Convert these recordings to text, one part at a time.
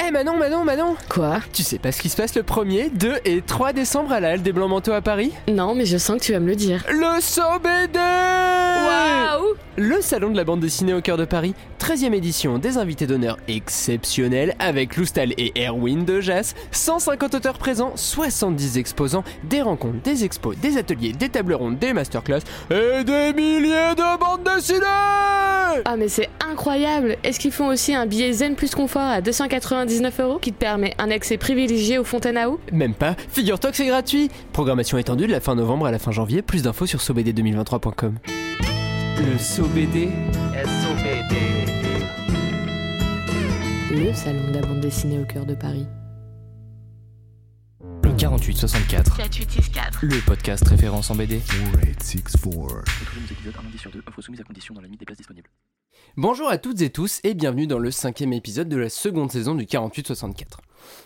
Eh Manon, Manon, Manon. Quoi? Tu sais pas ce qui se passe le 1er, 2 et 3 décembre à la Halle des Blancs Manteaux à Paris? Non, mais je sens que tu vas me le dire. Le SOBD Waouh Le salon de la bande dessinée au cœur de Paris, 13e édition, des invités d'honneur exceptionnels avec Loustal et Erwin de Jas, 150 auteurs présents, 70 exposants, des rencontres, des expos, des ateliers, des tables rondes, des masterclass et des milliers de bandes dessinées Ah mais c'est incroyable Est-ce qu'ils font aussi un billet zen plus confort à 299 euros qui te permet un accès privilégié aux fontaines à eau Même pas, figure-toi que c'est gratuit. Programmation étendue de la fin novembre à la fin janvier, plus d'infos sur sobd2023.com. Le SOBD Le salon de la bande dessinée au cœur de Paris. Le 4864, 4864. le podcast référence en BD. 4864. Retrouvez nos épisodes un lundi sur deux, offre soumise à condition dans la limite des places disponibles. Bonjour à toutes et tous et bienvenue dans le cinquième épisode de la seconde saison du 4864.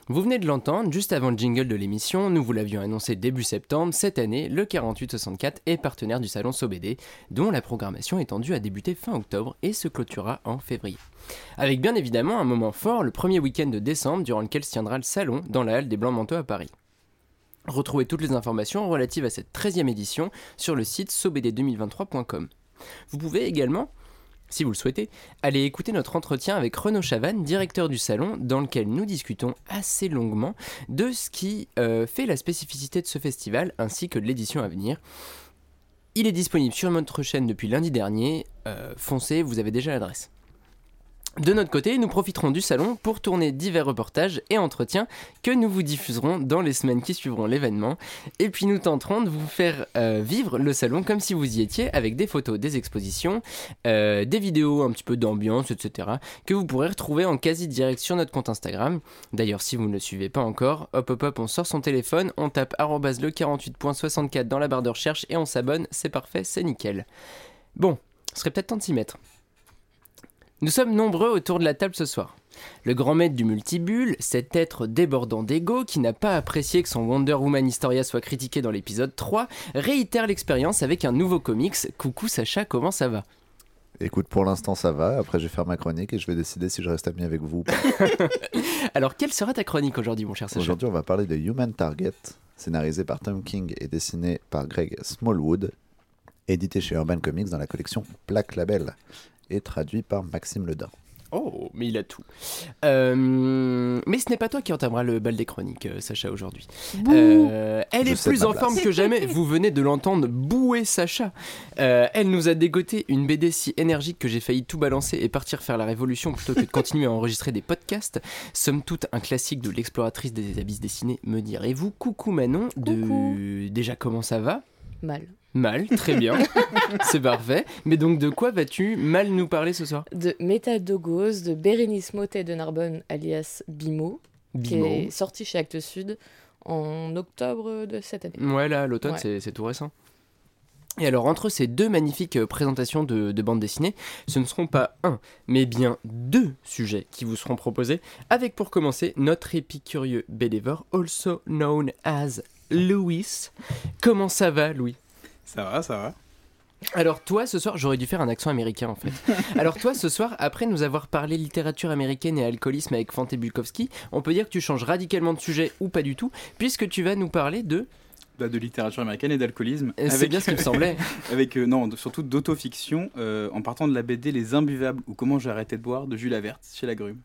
Vous venez de l'entendre, juste avant le jingle de l'émission, nous vous l'avions annoncé début septembre, cette année, le 4864 est partenaire du salon SOBD, dont la programmation est tendue à débuter fin octobre et se clôturera en février. Avec bien évidemment un moment fort, le premier week-end de décembre, durant lequel se tiendra le salon dans la halle des Blancs Manteaux à Paris. Retrouvez toutes les informations relatives à cette 13e édition sur le site sobd2023.com. Vous pouvez également, si vous le souhaitez, aller écouter notre entretien avec Renaud Chavannes, directeur du salon, dans lequel nous discutons assez longuement de ce qui euh, fait la spécificité de ce festival ainsi que de l'édition à venir. Il est disponible sur notre chaîne depuis lundi dernier. Euh, foncez, vous avez déjà l'adresse. De notre côté, nous profiterons du salon pour tourner divers reportages et entretiens que nous vous diffuserons dans les semaines qui suivront l'événement. Et puis nous tenterons de vous faire euh, vivre le salon comme si vous y étiez avec des photos des expositions, euh, des vidéos un petit peu d'ambiance, etc. que vous pourrez retrouver en quasi direct sur notre compte Instagram. D'ailleurs, si vous ne le suivez pas encore, hop hop hop, on sort son téléphone, on tape le 48.64 dans la barre de recherche et on s'abonne, c'est parfait, c'est nickel. Bon, ce serait peut-être temps de s'y mettre. Nous sommes nombreux autour de la table ce soir. Le grand maître du multibulle, cet être débordant d'ego qui n'a pas apprécié que son Wonder Woman Historia soit critiqué dans l'épisode 3, réitère l'expérience avec un nouveau comics. Coucou Sacha, comment ça va? Écoute, pour l'instant ça va. Après, je vais faire ma chronique et je vais décider si je reste ami avec vous ou pas. Alors, quelle sera ta chronique aujourd'hui, mon cher Sacha? Aujourd'hui, on va parler de Human Target, scénarisé par Tom King et dessiné par Greg Smallwood, édité chez Urban Comics dans la collection Black Label et traduit par Maxime Ledin. Oh, mais il a tout. Euh, mais ce n'est pas toi qui entamera le bal des chroniques, euh, Sacha, aujourd'hui. Euh, elle Je est plus en place. forme que jamais. Vous venez de l'entendre bouer Sacha. Euh, elle nous a dégoté une BD si énergique que j'ai failli tout balancer et partir faire la révolution plutôt que de continuer à enregistrer des podcasts. Somme toute, un classique de l'exploratrice des abysses dessinés, me direz-vous. Coucou Manon. De... Coucou. Déjà, comment ça va? Mal. Mal, très bien. C'est parfait. Mais donc, de quoi vas-tu mal nous parler ce soir? De Métadogos de Bérénice Motet de Narbonne, alias Bimo, qui est sorti chez Actes Sud en octobre de cette année. Ouais, là, l'automne, Ouais. c'est- tout récent. Et alors, entre ces deux magnifiques euh, présentations de, de bande dessinée, ce ne seront pas un, mais bien deux sujets qui vous seront proposés, avec pour commencer notre épicurieux believer, also known as Louis. Comment ça va, Louis? Ça va, ça va. alors toi, ce soir, j'aurais dû faire un accent américain en fait. Alors toi, ce soir, après nous avoir parlé littérature américaine et alcoolisme avec Fante Bulkowski, on peut dire que tu changes radicalement de sujet ou pas du tout, puisque tu vas nous parler de... Bah, de littérature américaine et d'alcoolisme. Euh, C'est bien ce qui me semblait. avec euh, non, surtout d'autofiction, euh, en partant de la BD Les Imbuvables ou Comment j'ai arrêté de boire de Jules Avert chez La Grume.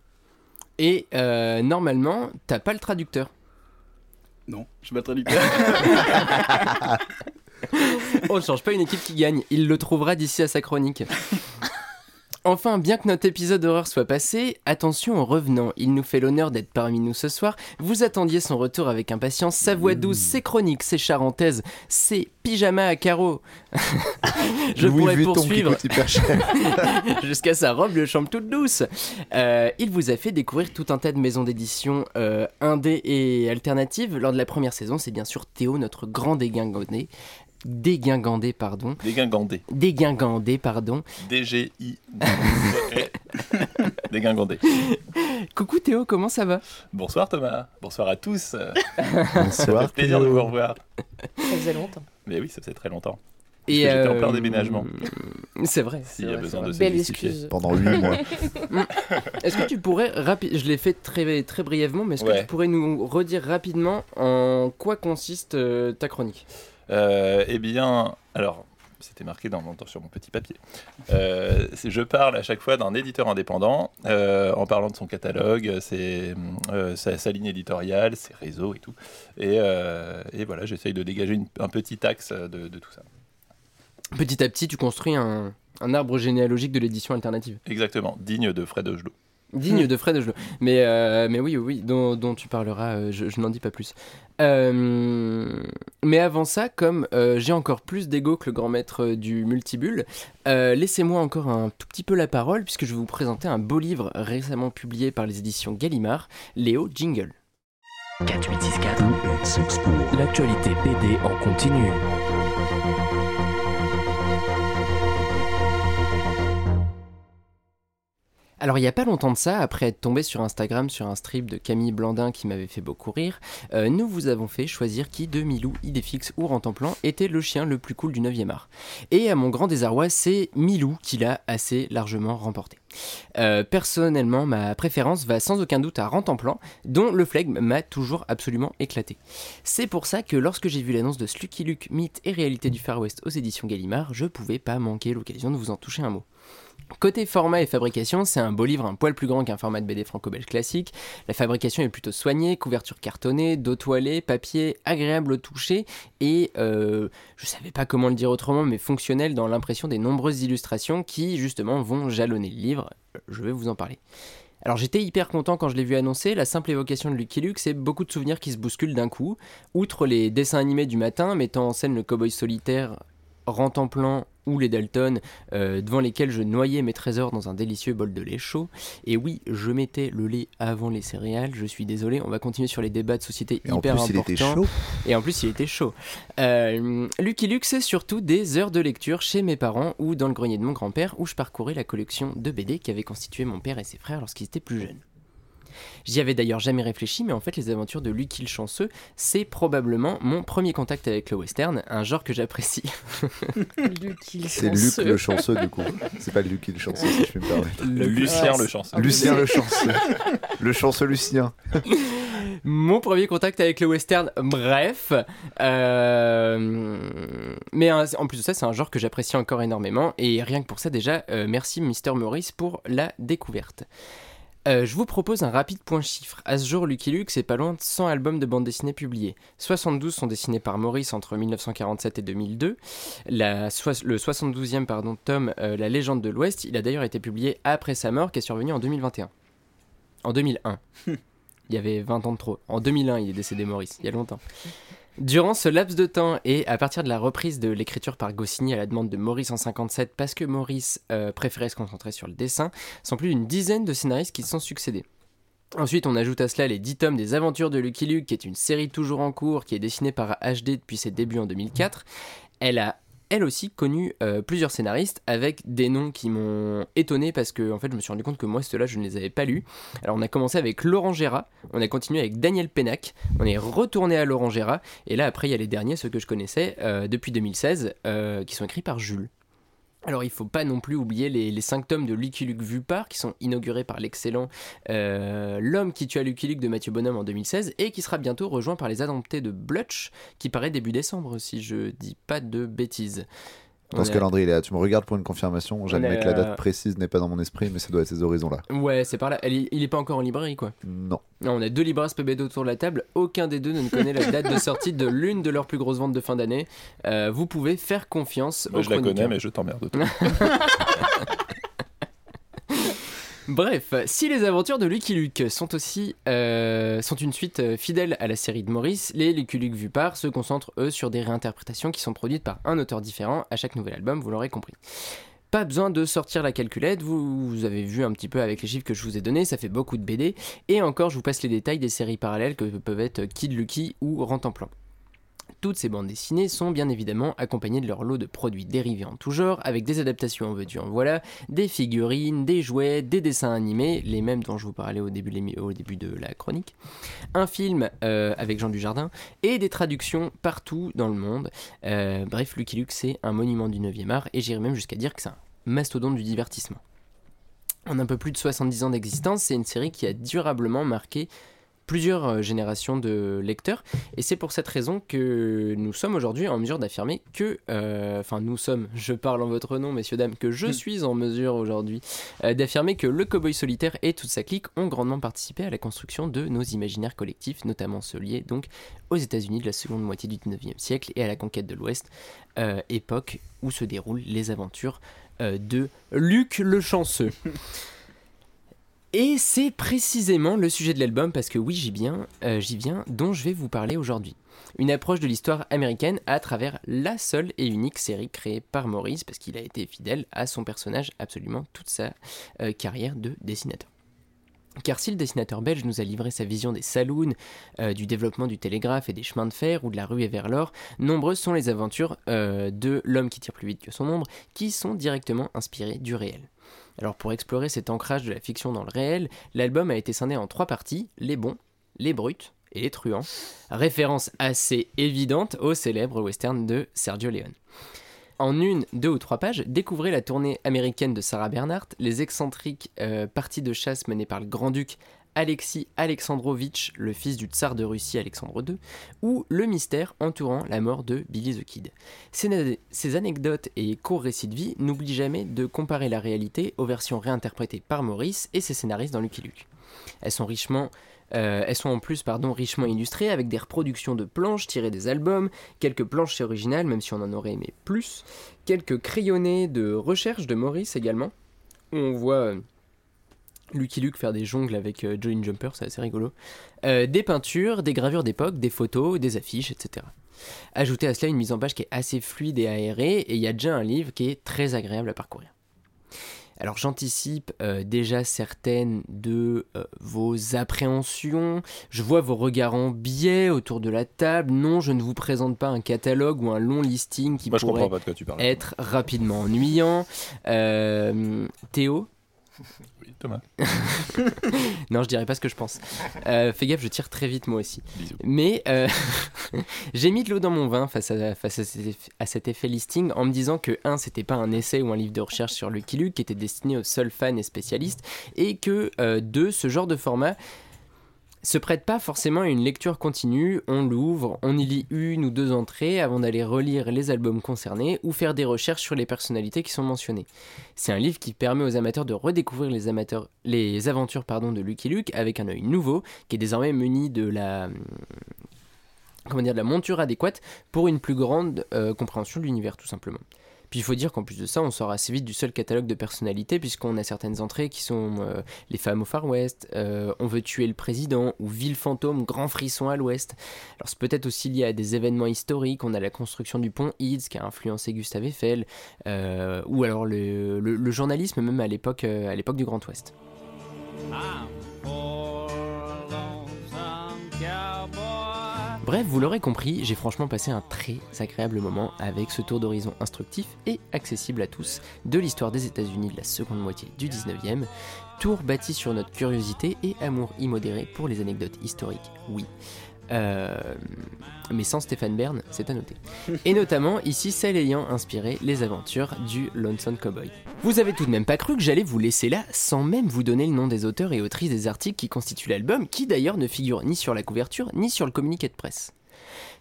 Et euh, normalement, t'as pas le traducteur. Non, je suis pas traducteur. On ne change pas une équipe qui gagne. Il le trouvera d'ici à sa chronique. Enfin, bien que notre épisode d'horreur soit passé, attention aux revenants. Il nous fait l'honneur d'être parmi nous ce soir. Vous attendiez son retour avec impatience. Sa voix douce, ses chroniques, ses charentaises, ses pyjamas à carreaux. Je Louis pourrais Vuitton poursuivre jusqu'à sa robe de chambre toute douce. Euh, il vous a fait découvrir tout un tas de maisons d'édition euh, indé et alternatives. Lors de la première saison, c'est bien sûr Théo, notre grand dégingandé. Dégingandé, pardon. Dégingandé. Dégingandé, pardon. D-G-I. Dégingandé. Coucou Théo, comment ça va? Bonsoir Thomas. Bonsoir à tous. Ça Bonsoir. fait plaisir de vous revoir. Ça faisait longtemps. Mais oui, ça faisait très longtemps. Et j'étais en euh, plein déménagement. C'est vrai. S'il y a vrai, besoin de. Belle excuse. Pendant 8 mois. Est-ce que tu pourrais rapide, je l'ai fait très très brièvement, mais est-ce que tu pourrais nous redire rapidement en quoi consiste euh, ta chronique? Euh, eh bien, alors, c'était marqué dans mon, sur mon petit papier. Euh, je parle à chaque fois d'un éditeur indépendant euh, en parlant de son catalogue, ses, euh, sa, sa ligne éditoriale, ses réseaux et tout. Et, euh, et voilà, j'essaye de dégager une- un petit axe de, de tout ça. Petit à petit, tu construis un, un arbre généalogique de l'édition alternative. Exactement, digne de Fred Ogelot. Digne de Fred Ogelot. Mais, euh, mais oui, oui, oui, dont, dont tu parleras, euh, je, je n'en dis pas plus. Euh, mais avant ça, comme euh, j'ai encore plus d'ego que le grand maître euh, du multibulle, laissez-moi encore un tout petit peu la parole, puisque je vais vous présenter un beau livre récemment publié par les éditions Gallimard, Léo Jingle. 4864. L'actualité BD en continu. Alors il n'y a pas longtemps de ça, après être tombé sur Instagram sur un strip de Camille Blandin qui m'avait fait beaucoup rire, euh, nous vous avons fait choisir qui de Milou, Idéfix ou Rentemplan était le chien le plus cool du 9e art. Et à mon grand désarroi, c'est Milou qui l'a assez largement remporté. Euh, personnellement, ma préférence va sans aucun doute à Rentemplan, dont le flegme m'a toujours absolument éclaté. C'est pour ça que lorsque j'ai vu l'annonce de Slucky Luke, mythe et réalité du Far West aux éditions Gallimard, je pouvais pas manquer l'occasion de vous en toucher un mot. Côté format et fabrication, c'est un beau livre un poil plus grand qu'un format de BD franco-belge classique. La fabrication est plutôt soignée, couverture cartonnée, dos toilé, papier agréable au toucher et euh, je savais pas comment le dire autrement, mais fonctionnel dans l'impression des nombreuses illustrations qui justement vont jalonner le livre. Je vais vous en parler. Alors j'étais hyper content quand je l'ai vu annoncer, la simple évocation de Lucky Luke, c'est beaucoup de souvenirs qui se bousculent d'un coup. Outre les dessins animés du matin mettant en scène le cowboy solitaire, Rentemplan ou les Dalton, euh, devant lesquels je noyais mes trésors dans un délicieux bol de lait chaud. Et oui, je mettais le lait avant les céréales, je suis désolé, on va continuer sur les débats de société Et en hyper plus, il était chaud. Et en plus, il était chaud. Euh, Lucky Luke, c'est surtout des heures de lecture chez mes parents ou dans le grenier de mon grand-père où je parcourais la collection de BD qu'avaient constitué mon père et ses frères lorsqu'ils étaient plus jeunes. J'y avais d'ailleurs jamais réfléchi, mais en fait, les aventures de Lucky le Chanceux, c'est probablement mon premier contact avec le western, un genre que j'apprécie. C'est Luc le chanceux, du coup. C'est pas Luc le chanceux, si je puis me permettre. Lucien le chanceux. Lucien le chanceux. Le chanceux Lucien. Mon premier contact avec le western, bref. Euh, mais en plus de ça, c'est un genre que j'apprécie encore énormément. Et rien que pour ça, déjà, euh, merci Mister Maurice pour la découverte. Euh, je vous propose un rapide point chiffre. À ce jour, Lucky Luke, c'est pas loin de 100 albums de bande dessinée publiés. 72 sont dessinés par Maurice entre 1947 et 2002. La soix- le 72e pardon, tome, euh, La légende de l'Ouest, il a d'ailleurs été publié après sa mort, qui est survenue en 2021. En 2001. Il y avait 20 ans de trop. En 2001, il est décédé Maurice, il y a longtemps. Durant ce laps de temps et à partir de la reprise de l'écriture par Goscinny à la demande de Maurice en 57, parce que Maurice euh, préférait se concentrer sur le dessin, sont plus d'une dizaine de scénaristes qui se sont succédés. Ensuite, on ajoute à cela les 10 tomes des Aventures de Lucky Luke, qui est une série toujours en cours, qui est dessinée par HD depuis ses débuts en 2004. Elle a elle aussi connu euh, plusieurs scénaristes avec des noms qui m'ont étonné parce que en fait je me suis rendu compte que moi ceux-là je ne les avais pas lus. Alors on a commencé avec Laurent Gérard, on a continué avec Daniel Pénac, on est retourné à Laurent Gérard et là après il y a les derniers ceux que je connaissais euh, depuis 2016 euh, qui sont écrits par Jules. Alors il faut pas non plus oublier les, les 5 tomes de Lucky Luke vus par qui sont inaugurés par l'excellent euh, L'homme qui tua Lucky Luke de Mathieu Bonhomme en 2016 et qui sera bientôt rejoint par les adoptés de Blutch qui paraît début décembre si je dis pas de bêtises. Dans ce est- calendrier, Léa, tu me regardes pour une confirmation. J'admets que la date précise n'est pas dans mon esprit, mais ça doit être ces horizons-là. Ouais, c'est par là. Elle il est pas encore en librairie, quoi. Non. Non, on a deux libraires PBD autour de la table. Aucun des deux ne connaît la date de sortie de l'une de leurs plus grosses ventes de fin d'année. Euh, vous pouvez faire confiance Moi, aux je la connais, mais je t'emmerde. Bref, si les aventures de Lucky Luke sont aussi euh, sont une suite euh, fidèle à la série de Maurice, les Lucky Luke vus par se concentrent eux sur des réinterprétations qui sont produites par un auteur différent à chaque nouvel album, vous l'aurez compris. Pas besoin de sortir la calculette, vous, avez vu un petit peu avec les chiffres que je vous ai donnés, ça fait beaucoup de BD, et encore je vous passe les détails des séries parallèles que peuvent être Kid Lucky ou Rentemplan. Toutes ces bandes dessinées sont bien évidemment accompagnées de leur lot de produits dérivés en tout genre, avec des adaptations en veux-tu en voilà, des figurines, des jouets, des dessins animés, les mêmes dont je vous parlais au début de, la chronique, un film euh, avec Jean Dujardin, et des traductions partout dans le monde. Euh, bref, Lucky Luke, c'est un monument du 9e art, et j'irais même jusqu'à dire que c'est un mastodonte du divertissement. En un peu plus de 70 ans d'existence, c'est une série qui a durablement marqué plusieurs euh, générations de lecteurs, et c'est pour cette raison que nous sommes aujourd'hui en mesure d'affirmer que, euh, enfin nous sommes, je parle en votre nom messieurs dames, que je suis en mesure aujourd'hui euh, d'affirmer que le cowboy solitaire et toute sa clique ont grandement participé à la construction de nos imaginaires collectifs, notamment ceux liés donc aux États-Unis de la seconde moitié du 19e siècle et à la conquête de l'Ouest, euh, époque où se déroulent les aventures de Luc le chanceux. Et c'est précisément le sujet de l'album, parce que oui, j'y viens, euh, j'y viens, dont je vais vous parler aujourd'hui. Une approche de l'histoire américaine à travers la seule et unique série créée par Maurice, parce qu'il a été fidèle à son personnage absolument toute sa euh, carrière de dessinateur. Car si le dessinateur belge nous a livré sa vision des saloons, euh, du développement du télégraphe et des chemins de fer ou de la ruée vers l'or, nombreuses sont les aventures de l'homme qui tire plus vite que son ombre qui sont directement inspirées du réel. Alors pour explorer cet ancrage de la fiction dans le réel, l'album a été scindé en trois parties, les bons, les brutes et les truands, référence assez évidente au célèbre western de Sergio Leone. En une, deux ou trois pages, découvrez la tournée américaine de Sarah Bernhardt, les excentriques euh, parties de chasse menées par le grand-duc Alexis Alexandrovitch, le fils du tsar de Russie Alexandre II, ou le mystère entourant la mort de Billy the Kid. Ces, anecdotes et courts récits de vie n'oublient jamais de comparer la réalité aux versions réinterprétées par Maurice et ses scénaristes dans Lucky Luke. Elles sont richement euh, elles sont en plus pardon, richement illustrées avec des reproductions de planches tirées des albums, quelques planches originales, même si on en aurait aimé plus, quelques crayonnés de recherche de Maurice également, on voit euh, Lucky Luke faire des jongles avec euh, Jolene Jumper, c'est assez rigolo, Euh, des peintures, des gravures d'époque, des photos, des affiches, etc. Ajoutez à cela une mise en page qui est assez fluide et aérée, et il y a déjà un livre qui est très agréable à parcourir. Alors j'anticipe euh, déjà certaines de euh, vos appréhensions. Je vois vos regards en biais autour de la table. Non, je ne vous présente pas un catalogue ou un long listing qui Moi, pourrait comprends pas de quoi tu parles. être rapidement ennuyant. Euh, Théo Oui, Thomas. Non, je dirais pas ce que je pense. Euh, fais gaffe, je tire très vite moi aussi. Bisous. Mais euh, j'ai mis de l'eau dans mon vin face, à, face à, cet effet, à cet effet listing en me disant que, un, c'était pas un essai ou un livre de recherche sur Lucky Luke qui était destiné aux seuls fans et spécialistes, et que, euh, deux, ce genre de format se prête pas forcément à une lecture continue, on l'ouvre, on y lit une ou deux entrées avant d'aller relire les albums concernés ou faire des recherches sur les personnalités qui sont mentionnées. C'est un livre qui permet aux amateurs de redécouvrir les, aventures pardon, de Lucky Luke avec un œil nouveau, qui est désormais muni de la, comment dire, de la monture adéquate pour une plus grande euh, compréhension de l'univers tout simplement. Puis il faut dire qu'en plus de ça, on sort assez vite du seul catalogue de personnalités, puisqu'on a certaines entrées qui sont euh, Les femmes au Far West, euh, On veut tuer le président, ou Ville fantôme, Grand frisson à l'ouest. Alors c'est peut-être aussi lié à des événements historiques, on a la construction du pont Eads qui a influencé Gustave Eiffel, euh, ou alors le, journalisme même à l'époque à l'époque du Grand Ouest. Bref, vous l'aurez compris, j'ai franchement passé un très agréable moment avec ce tour d'horizon instructif et accessible à tous de l'histoire des États-Unis de la seconde moitié du 19e. Tour bâti sur notre curiosité et amour immodéré pour les anecdotes historiques, oui. Euh, mais sans Stéphane Bern, c'est à noter. Et notamment ici celle ayant inspiré les aventures du Lonesome Cowboy. Vous avez tout de même pas cru que j'allais vous laisser là sans même vous donner le nom des auteurs et autrices des articles qui constituent l'album, qui d'ailleurs ne figurent ni sur la couverture ni sur le communiqué de presse.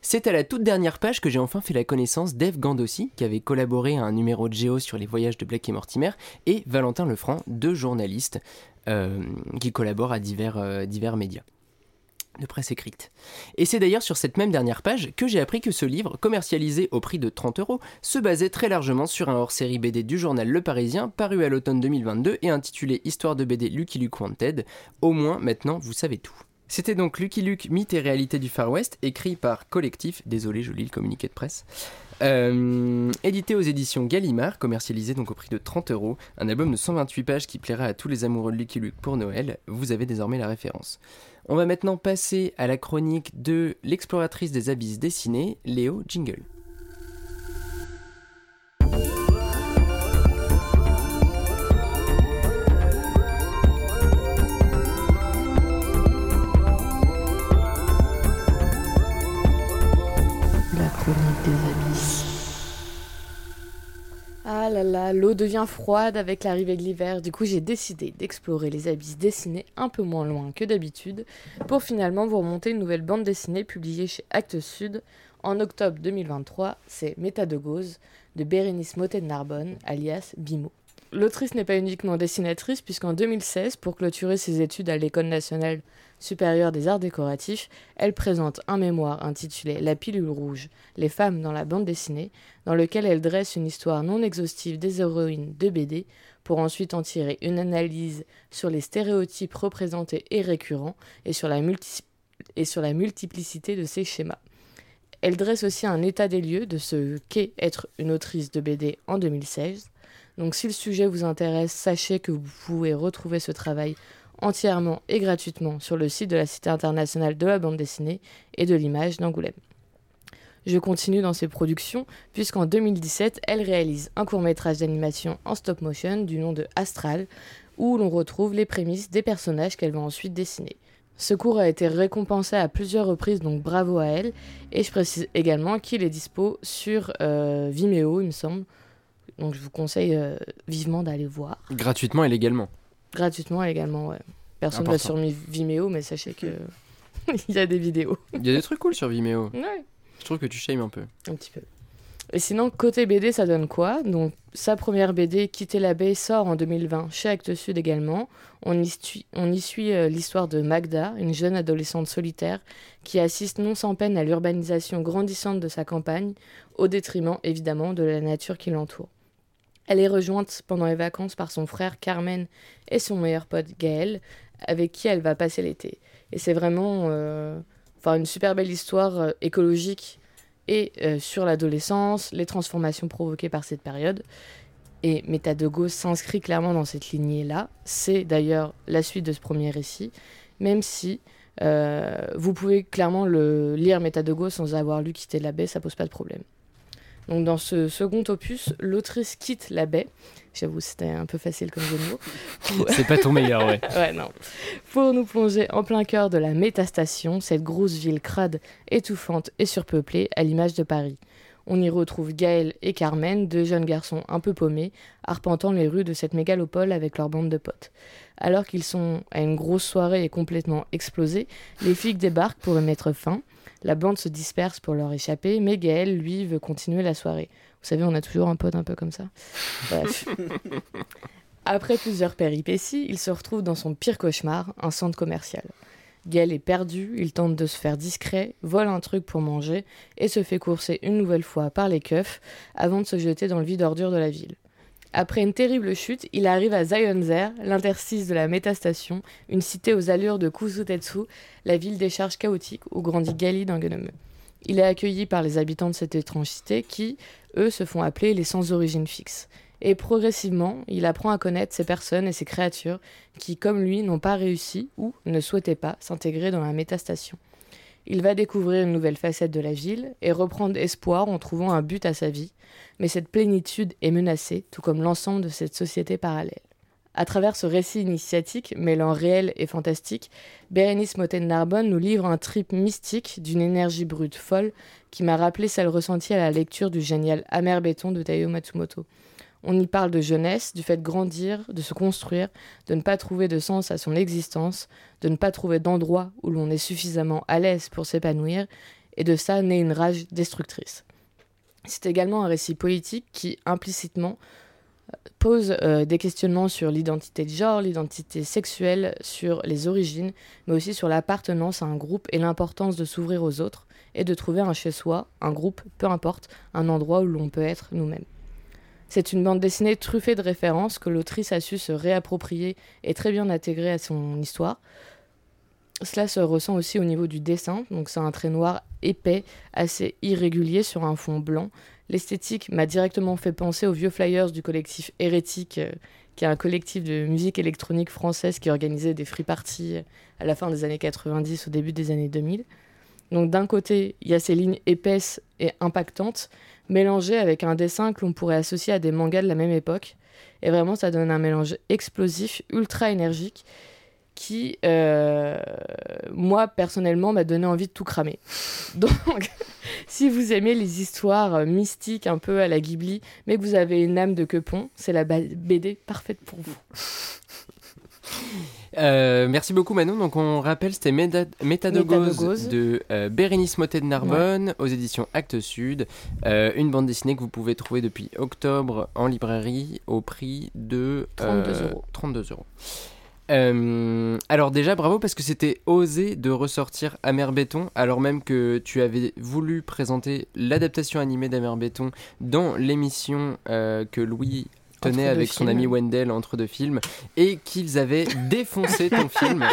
C'est à la toute dernière page que j'ai enfin fait la connaissance d'Eve Gandossi, qui avait collaboré à un numéro de Géo sur les voyages de Black et Mortimer, et Valentin Lefranc, deux journalistes euh, qui collaborent à divers, euh, divers médias de presse écrite. Et c'est d'ailleurs sur cette même dernière page que j'ai appris que ce livre, commercialisé au prix de 30 euros, se basait très largement sur un hors-série BD du journal Le Parisien, paru à l'automne 2022 et intitulé Histoire de BD Lucky Luke Wanted. Au moins, maintenant, vous savez tout. C'était donc Lucky Luke, mythe et réalité du Far West, écrit par Collectif, désolé, je lis le communiqué de presse, euh, édité aux éditions Gallimard, commercialisé donc au prix de 30 euros, un album de 128 pages qui plaira à tous les amoureux de Lucky Luke pour Noël, vous avez désormais la référence. On va maintenant passer à la chronique de l'exploratrice des abysses dessinés, Léo Jingle. Ah là là, l'eau devient froide avec l'arrivée de l'hiver. Du coup, j'ai décidé d'explorer les abysses dessinés un peu moins loin que d'habitude pour finalement vous remonter une nouvelle bande dessinée publiée chez Actes Sud en octobre 2023. C'est Méta de Gauze de Bérénice Motet de Narbonne, alias Bimo. L'autrice n'est pas uniquement dessinatrice, puisqu'en 2016, pour clôturer ses études à l'École nationale supérieure des arts décoratifs, elle présente un mémoire intitulé La pilule rouge, les femmes dans la bande dessinée, dans lequel elle dresse une histoire non exhaustive des héroïnes de BD, pour ensuite en tirer une analyse sur les stéréotypes représentés et récurrents, et sur la, multiplicité de ces schémas. Elle dresse aussi un état des lieux de ce qu'est être une autrice de BD en 2016. Donc si le sujet vous intéresse, sachez que vous pouvez retrouver ce travail entièrement et gratuitement sur le site de la Cité internationale de la bande dessinée et de l'image d'Angoulême. Je continue dans ses productions puisqu'en 2017, elle réalise un court-métrage d'animation en stop motion du nom de Astral où l'on retrouve les prémices des personnages qu'elle va ensuite dessiner. Ce cours a été récompensé à plusieurs reprises, donc bravo à elle. Et je précise également qu'il est dispo sur euh, Vimeo, il me semble. Donc je vous conseille euh, vivement d'aller voir. Gratuitement et légalement. Gratuitement également, ouais. Personne ne va sur Vimeo, mais sachez que il y a des vidéos. Il y a des trucs cool sur Vimeo. Ouais, Je trouve que tu shames un peu. un petit peu. Et sinon, côté BD, ça donne quoi? Donc, sa première BD, Quitter la baie, sort en 2020 chez Actes Sud également. On y suit, on y suit euh, l'histoire de Magda, une jeune adolescente solitaire qui assiste non sans peine à l'urbanisation grandissante de sa campagne, au détriment évidemment de la nature qui l'entoure. Elle est rejointe pendant les vacances par son frère Carmen et son meilleur pote Gaël, avec qui elle va passer l'été. Et c'est vraiment euh, une super belle histoire euh, écologique et euh, sur l'adolescence, les transformations provoquées par cette période. Et Gauss s'inscrit clairement dans cette lignée-là. C'est d'ailleurs la suite de ce premier récit, même si euh, vous pouvez clairement le lire Gauss sans avoir lu Quitter la baie, ça pose pas de problème. Donc dans ce second opus, l'autrice quitte la baie. J'avoue, c'était un peu facile comme jeu de mots. Pour- C'est pas ton meilleur, ouais. Ouais, non. Pour nous plonger en plein cœur de la métastation, cette grosse ville crade, étouffante et surpeuplée, à l'image de Paris. On y retrouve Gaël et Carmen, deux jeunes garçons un peu paumés, arpentant les rues de cette mégalopole avec leur bande de potes. Alors qu'ils sont à une grosse soirée et complètement explosés, les flics débarquent pour y mettre fin. La bande se disperse pour leur échapper, mais Gaël, lui, veut continuer la soirée. Vous savez, on a toujours un pote un peu comme ça. Bref. Après plusieurs péripéties, il se retrouve dans son pire cauchemar, un centre commercial. Gaël est perdu, il tente de se faire discret, vole un truc pour manger et se fait courser une nouvelle fois par les keufs avant de se jeter dans le vide ordure de la ville. Après une terrible chute, il arrive à Zionzer, l'interstice de la métastation, une cité aux allures de Kusutetsu, la ville des charges chaotiques où grandit Gali d'Angenome. Il est accueilli par les habitants de cette étrange cité qui, eux, se font appeler les sans origine fixe. Et progressivement, il apprend à connaître ces personnes et ces créatures qui, comme lui, n'ont pas réussi ou ne souhaitaient pas s'intégrer dans la métastation. Il va découvrir une nouvelle facette de la ville et reprendre espoir en trouvant un but à sa vie, mais cette plénitude est menacée, tout comme l'ensemble de cette société parallèle. À travers ce récit initiatique, mêlant réel et fantastique, Bérénice Moten Narbonne nous livre un trip mystique d'une énergie brute folle qui m'a rappelé celle ressentie à la lecture du génial Amer Béton de Taiyo Matsumoto. On y parle de jeunesse, du fait de grandir, de se construire, de ne pas trouver de sens à son existence, de ne pas trouver d'endroit où l'on est suffisamment à l'aise pour s'épanouir, et de ça naît une rage destructrice. C'est également un récit politique qui, implicitement, pose euh, des questionnements sur l'identité de genre, l'identité sexuelle, sur les origines, mais aussi sur l'appartenance à un groupe et l'importance de s'ouvrir aux autres et de trouver un chez-soi, un groupe, peu importe, un endroit où l'on peut être nous-mêmes. C'est une bande dessinée truffée de références que l'autrice a su se réapproprier et très bien intégrer à son histoire. cela se ressent aussi au niveau du dessin. Donc c'est un trait noir épais, assez irrégulier sur un fond blanc. L'esthétique m'a directement fait penser aux vieux flyers du collectif Hérétique, euh, qui est un collectif de musique électronique française qui organisait des free parties à la fin des années 90, au début des années 2000. Donc d'un côté, il y a ces lignes épaisses et impactantes, mélangées avec un dessin que l'on pourrait associer à des mangas de la même époque. Et vraiment, ça donne un mélange explosif, ultra énergique, qui, euh, moi, personnellement, m'a donné envie de tout cramer. Donc, si vous aimez les histoires euh, mystiques un peu à la Ghibli, mais que vous avez une âme de quepon, c'est la BD parfaite pour vous. Euh, merci beaucoup Manon. Donc on rappelle, c'était Méta- Métadogose de euh, Bérénice Motet de Narbonne aux éditions Actes Sud. Euh, une bande dessinée que vous pouvez trouver depuis octobre en librairie au prix de 32 euh, euros. 32 euros. Euh, alors déjà bravo parce que c'était osé de ressortir Amer Béton alors même que tu avais voulu présenter l'adaptation animée d'Amer Béton dans l'émission euh, que Louis tenait avec son films. ami Wendell entre deux films et qu'ils avaient défoncé ton film.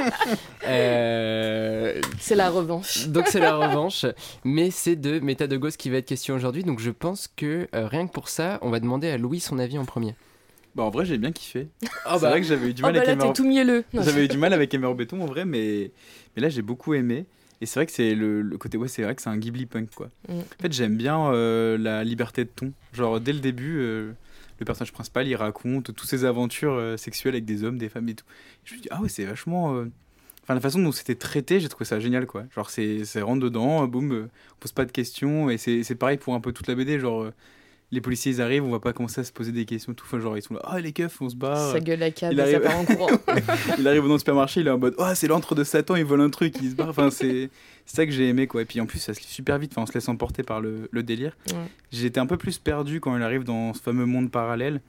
Euh, C'est la revanche. donc c'est la revanche, mais c'est de Méta de Gauss qui va être question aujourd'hui. Donc je pense que euh, rien que pour ça, on va demander à Louis son avis en premier. Bah, en vrai, j'ai bien kiffé. Ah c'est vrai que j'avais eu du Oh mal bah avec là, Emer- t'es tout mielleux. J'avais eu du mal avec Emer Béton en vrai, mais, mais là j'ai beaucoup aimé. Et c'est vrai que c'est le, le côté, ouais, c'est vrai que c'est un Ghibli punk quoi. Mm. En fait, j'aime bien euh, la liberté de ton. Genre, dès le début, euh, le personnage principal il raconte toutes ses aventures euh, sexuelles avec des hommes, des femmes et tout. Et je me dis, ah ouais, c'est vachement. Enfin, la façon dont c'était traité, j'ai trouvé ça génial quoi. Genre, c'est c'est rentre dedans, boum, on pose pas de questions. Et c'est c'est pareil pour un peu toute la BD. Genre, les policiers ils arrivent, on va pas commencer à se poser des questions, tout. Enfin, genre, ils sont là, ah les keufs, on se barre. Ça gueule la cave, Il ça arrive- part en courant. il arrive dans le supermarché, il est en mode Oh, c'est l'antre de Satan, il vole un truc, il se barre. Enfin, c'est ça que j'ai aimé, quoi. Et puis en plus, ça se lit super vite, enfin, on se laisse emporter par le, le délire. Ouais. J'étais un peu plus perdu quand il arrive dans ce fameux monde parallèle.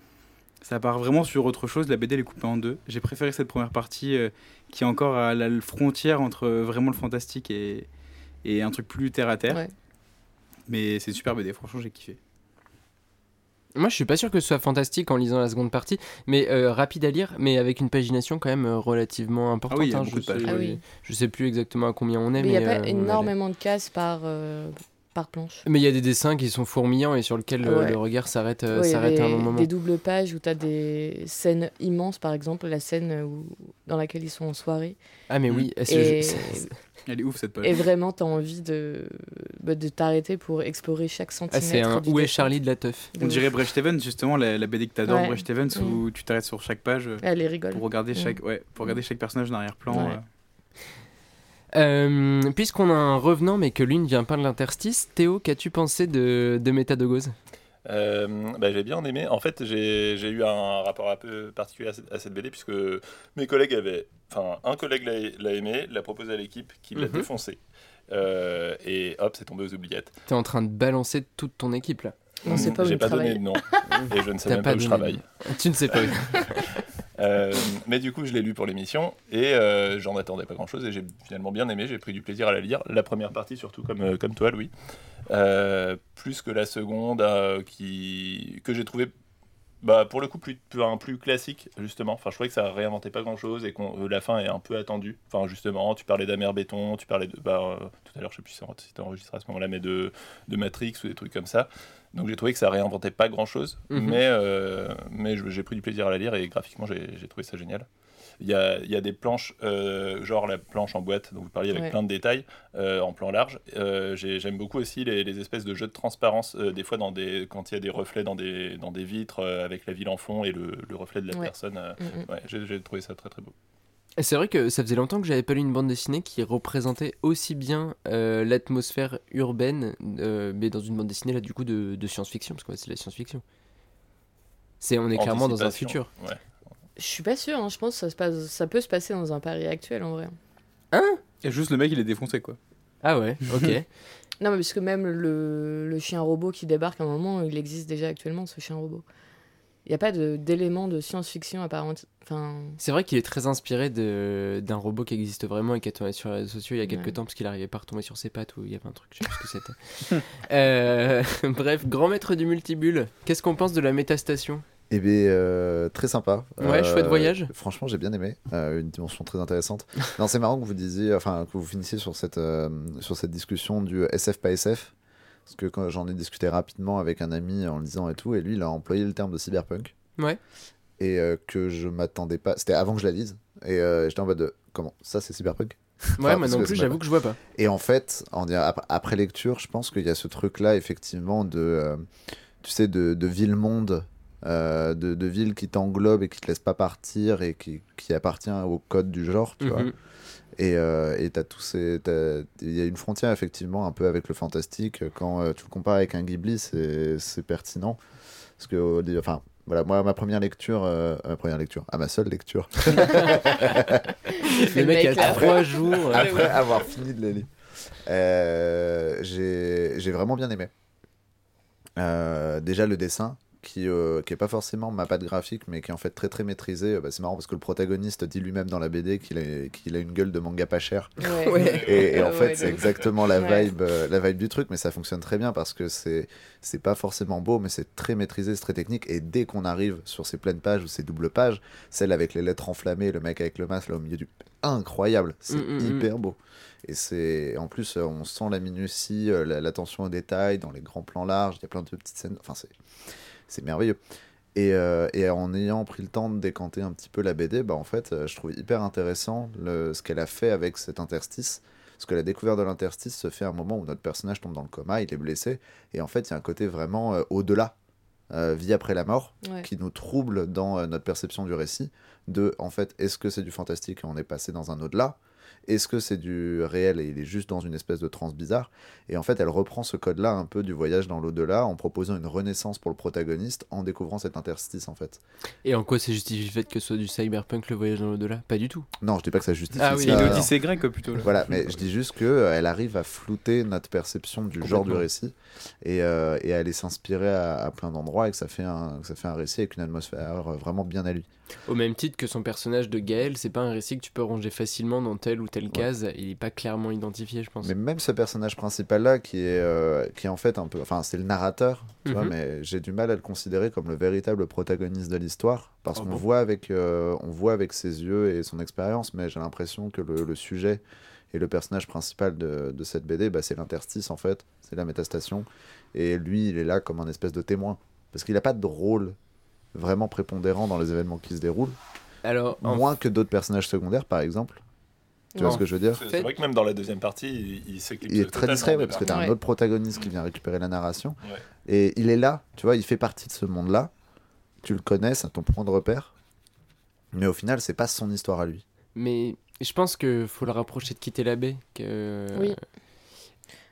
Ça part vraiment sur autre chose. La BD elle est coupée en deux. J'ai préféré cette première partie euh, qui est encore à la frontière entre euh, vraiment le fantastique et, et un truc plus terre à terre. Ouais. Mais c'est super BD, franchement, j'ai kiffé. Moi, je suis pas sûr que ce soit fantastique en lisant la seconde partie, mais euh, rapide à lire, mais avec une pagination quand même euh, relativement importante. Ah oui, il y a hein, je, sais, Ah oui. je sais plus exactement à combien on est, Mais il n'y a euh, pas on énormément de cases par, euh, par planche. Mais il y a des dessins qui sont fourmillants et sur lesquels euh, Ouais. le regard s'arrête euh, Ouais, il y s'arrête à un moment. Des doubles pages où tu as des scènes immenses, par exemple, la scène où, dans laquelle ils sont en soirée. Ah mais Mm. oui, c'est- Et, c'est- Elle est ouf cette page. et vraiment, tu as envie de, bah, de t'arrêter pour explorer chaque ah, centimètre. c'est un du Où est. Charlie de la teuf De On ouf. dirait Brecht Evans, justement, la, la BD que t'adores, Ouais. Brecht Evans, Mm. où tu t'arrêtes sur chaque page. euh, Elle rigole. pour regarder Mm. chaque ouais pour regarder chaque personnage en arrière-plan Ouais. euh. Euh, Puisqu'on a un revenant mais que lui ne vient pas de l'interstice, Théo, qu'as-tu pensé de, de Métadogose Euh, bah, j'ai bien aimé. En fait, j'ai j'ai eu un rapport un peu particulier à cette, à cette BD puisque mes collègues avaient. Enfin, un collègue l'a aimé, l'a proposé à l'équipe qui l'a Mhm. défoncé. Euh, et hop, c'est tombé aux oubliettes. T'es en train de balancer toute ton équipe là. On sait pas où J'ai pas donné de nom. et je ne sais même pas pas où je travaille. Tu ne sais pas. Euh, mais du coup, je l'ai lu pour l'émission et euh, j'en attendais pas grand chose et j'ai finalement bien aimé. J'ai pris du plaisir à la lire. La première partie, surtout comme, euh, comme toi, Louis. Plus que la seconde, qui, que j'ai trouvé bah, pour le coup plus, un plus classique, justement. Enfin, je trouvais que ça réinventait pas grand chose et que la fin est un peu attendue. Enfin, justement, tu parlais d'Amer Béton, tu parlais de. Bah, tout à l'heure, je sais plus si t'as enregistré à ce moment-là, mais de, de Matrix ou des trucs comme ça. Donc j'ai trouvé que ça réinventait pas grand chose, Mhm. mais, euh, mais j'ai pris du plaisir à la lire et graphiquement j'ai trouvé ça génial. Il y a, y a des planches, euh, genre la planche en boîte dont vous parliez avec Ouais. plein de détails euh, en plan large. J'ai- J'aime beaucoup aussi les, les espèces de jeux de transparence, des fois dans des, quand il y a des reflets dans des, dans des vitres avec la ville en fond et le, le reflet de la Ouais. personne. Mm, mm. ouais, j'ai trouvé ça très très beau. C'est vrai que ça faisait longtemps que j'avais pas lu une bande dessinée qui représentait aussi bien euh, l'atmosphère urbaine, euh, mais dans une bande dessinée là du coup de, de science-fiction, parce que ouais, c'est de la science-fiction. C'est, on est clairement dans un futur. Ouais. Je suis pas sûre, hein, je pense que ça, se passe, ça peut se passer dans un Paris actuel en vrai. et juste le mec il est défoncé quoi Ah ouais, ok. Non, mais parce que même le, le chien robot qui débarque à un moment, il existe déjà actuellement, ce chien robot. Il n'y a pas de- d'élément de, science-fiction apparent. Enfin, c'est vrai qu'il est très inspiré de, d'un robot qui existe vraiment et qui a tourné sur les réseaux sociaux il y a quelques Ouais. temps parce qu'il arrivait pas à retomber sur ses pattes ou il y avait un truc, je sais plus ce que c'était. Euh, bref, grand maître du multibule, qu'est-ce qu'on pense de la métastation? Eh bien, euh, très sympa. Ouais, chouette voyage. Franchement, j'ai bien aimé. Euh, une dimension très intéressante. non, c'est marrant que vous disiez, enfin, que vous finissiez sur cette, euh, sur cette discussion du SF pas SF. Parce que quand j'en ai discuté rapidement avec un ami en le disant et tout, et lui, il a employé le terme de cyberpunk. Ouais. Et euh, que je m'attendais pas. C'était avant que je la lise. Et euh, j'étais en mode de, comment Ça, c'est cyberpunk? Ouais, Enfin, moi non plus, j'avoue que je vois pas. Et en fait, en, après, lecture, je pense qu'il y a ce truc-là, effectivement, de, euh, tu sais, de, de ville-monde, euh, de, de ville qui t'englobe et qui te laisse pas partir et qui, qui appartient au code du genre, tu vois. Et euh, et t'as tous ces, t'as- il y a une frontière effectivement un peu avec le fantastique. Quand euh, tu le compares avec un Ghibli, c'est c'est pertinent parce que, enfin, voilà, moi ma première lecture, euh, ma première lecture, ah ma seule lecture, Le mec a trois jours. euh, après avoir fini de les lire, euh, j'ai j'ai vraiment bien aimé. Euh, déjà le dessin qui euh, qui est pas forcément ma patte graphique mais qui est en fait très très maîtrisé. Bah, c'est marrant parce que le protagoniste dit lui-même dans la BD qu'il a qu'il a une gueule de manga pas cher. Ouais. Et, et en fait, c'est exactement la vibe, euh, la vibe du truc, mais ça fonctionne très bien parce que c'est c'est pas forcément beau, mais c'est très maîtrisé, c'est très technique. Et dès qu'on arrive sur ces pleines pages ou ces doubles pages, celle avec les lettres enflammées, le mec avec le masque là au milieu du incroyable, c'est Mm, mm, hyper beau. Et c'est en plus, euh, on sent la minutie, euh, la- l'attention aux détails dans les grands plans larges. Il y a plein de petites scènes. Enfin, c'est c'est merveilleux. Et, euh, et en ayant pris le temps de décanter un petit peu la BD, bah en fait, euh, je trouve hyper intéressant le, ce qu'elle a fait avec cet interstice. Parce que la découverte de l'interstice se fait à un moment où notre personnage tombe dans le coma, il est blessé. Et en fait, il y a un côté vraiment euh, au-delà, euh, vie après la mort, Ouais. qui nous trouble dans notre perception du récit. De, en fait, est-ce que c'est du fantastique et on est passé dans un au-delà Est-ce que c'est du réel et il est juste dans une espèce de transe bizarre Et en fait, elle reprend ce code-là un peu du voyage dans l'au-delà en proposant une renaissance pour le protagoniste en découvrant cet interstice en fait. Et en quoi c'est justifié le fait que ce soit du cyberpunk le voyage dans l'au-delà? Pas du tout. Non, je dis pas que ça justifie Ah oui, l'Odyssée grecque plutôt. Là. Voilà, mais je dis juste que euh, elle arrive à flouter notre perception du genre du récit et, euh, et à aller s'inspirer à, à plein d'endroits et que ça fait un que ça fait un récit avec une atmosphère vraiment bien à lui. Au même titre que son personnage de Gaël, c'est pas un récit que tu peux ranger facilement dans telle ou telle case. Il est pas clairement identifié, je pense. Mais même ce personnage principal là qui est euh, qui est en fait un peu enfin c'est le narrateur, tu vois, Mhm. mais j'ai du mal à le considérer comme le véritable protagoniste de l'histoire parce Ah qu'on bon voit avec euh, on voit avec ses yeux et son expérience, mais j'ai l'impression que le, le sujet et le personnage principal de, de cette BD, bah, c'est l'interstice en fait, c'est la métastation. Et lui, il est là comme un espèce de témoin. Parce qu'il n'a pas de rôle vraiment prépondérant dans les événements qui se déroulent. Alors, en- Moins que d'autres personnages secondaires, par exemple. Tu vois ce que je veux dire C'est vrai que même dans la deuxième partie, il, il s'éclipse Il est très ouais, parce que tu as un autre protagoniste qui vient récupérer la narration. Ouais. Et il est là, tu vois, il fait partie de ce monde-là. Tu le connais, c'est ton point de repère. Mais au final, c'est pas son histoire à lui. mais je pense que faut le rapprocher de quitter la baie. Que... Oui.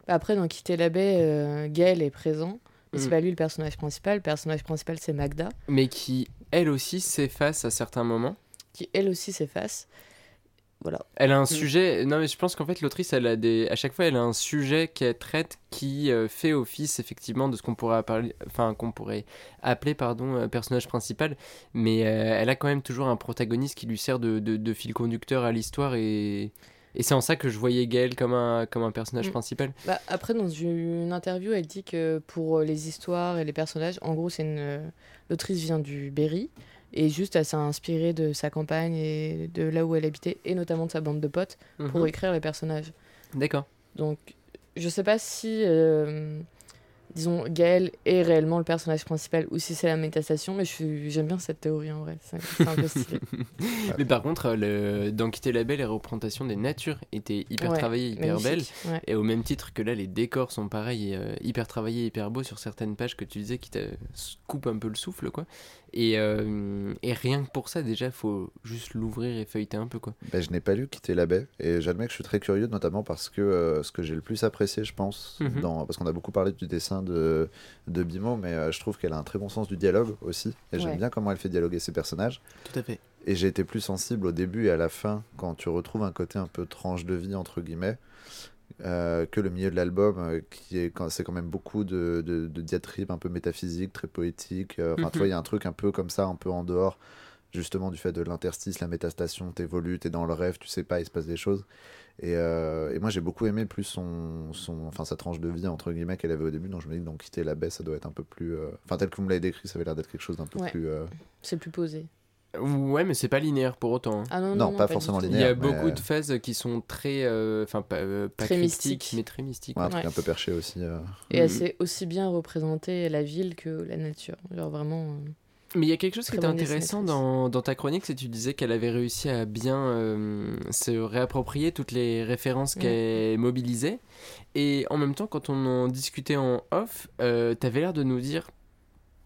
Bah, Après, dans Quitter la baie, euh, Gaël est présent. Mais c'est Mm. pas lui le personnage principal. Le personnage principal, c'est Magda, Mais qui, elle aussi, s'efface à certains moments. qui elle aussi s'efface. Voilà. Elle a un Mm. sujet. Non, mais je pense qu'en fait, l'autrice, elle a des. À chaque fois, elle a un sujet qu'elle traite qui euh, fait office, effectivement, de ce qu'on pourrait, appeler... enfin, qu'on pourrait appeler pardon, euh, personnage principal. Mais euh, elle a quand même toujours un protagoniste qui lui sert de, de- de fil conducteur à l'histoire. Et, et c'est en ça que je voyais Gaël comme un, comme un personnage Mm. principal. Bah, après, dans une interview, elle dit que pour euh, les histoires et les personnages, en gros, c'est une. euh, L'autrice vient du Berry. Et juste, elle s'est inspirée de sa campagne et de là où elle habitait, et notamment de sa bande de potes, pour Mhm. écrire les personnages. D'accord. Donc, je sais pas si, euh, disons, Gaël est réellement le personnage principal ou si c'est la métastation, mais j'aime bien cette théorie en vrai. C'est un peu stylé. Mais par contre, le... dans Quitter la baie, les représentations des natures étaient hyper Ouais, travaillées, hyper belles. Ouais. Et au même titre que là, les décors sont pareils, euh, hyper travaillés, hyper beaux sur certaines pages que tu disais qui te coupent un peu le souffle, quoi. Et, euh, et rien que pour ça, déjà, faut juste l'ouvrir et feuilleter un peu, quoi. Ben, je n'ai pas lu Quitter la baie et j'admets que je suis très curieux, notamment parce que euh, ce que j'ai le plus apprécié, je pense, Mhm. dans... parce qu'on a beaucoup parlé du dessin de, de Bimo, mais euh, je trouve qu'elle a un très bon sens du dialogue aussi. Et j'aime bien comment elle fait dialoguer ses personnages. Tout à fait. Et j'ai été plus sensible au début et à la fin, quand tu retrouves un côté un peu tranche de vie, entre guillemets, euh, que le milieu de l'album, euh, qui est quand c'est quand même beaucoup de, de, de diatribes un peu métaphysiques, très poétiques. euh, Enfin, tu vois, il y a un truc un peu comme ça, un peu en dehors justement du fait de l'interstice, la métastation, t'évolues, t'es dans le rêve, tu sais pas, il se passe des choses. Et, euh, et moi j'ai beaucoup aimé plus son, son, enfin, sa tranche de vie entre guillemets qu'elle avait au début, donc je me dis que dans quitter la baie ça doit être un peu plus... euh, Enfin tel que vous me l'avez décrit, ça avait l'air d'être quelque chose d'un peu Ouais. plus... euh, C'est plus posé. Ouais, mais c'est pas linéaire pour autant. hein. Ah non, Non, non, pas forcément tout. Il y a linéaire, mais- beaucoup de phases qui sont très, euh, enfin pas, euh, pas Très mystiques. mais très mystiques. ouais, un truc Ouais. un peu perché aussi. euh. Et Mhm. elle sait aussi bien représenter la ville que la nature. Genre vraiment. Mais il y a quelque chose qui était intéressant dans, dans ta chronique, c'est que tu disais qu'elle avait réussi à bien euh, se réapproprier toutes les références Mm. qu'elle mobilisait. Et en même temps, quand on en discutait en off, euh, t'avais l'air de nous dire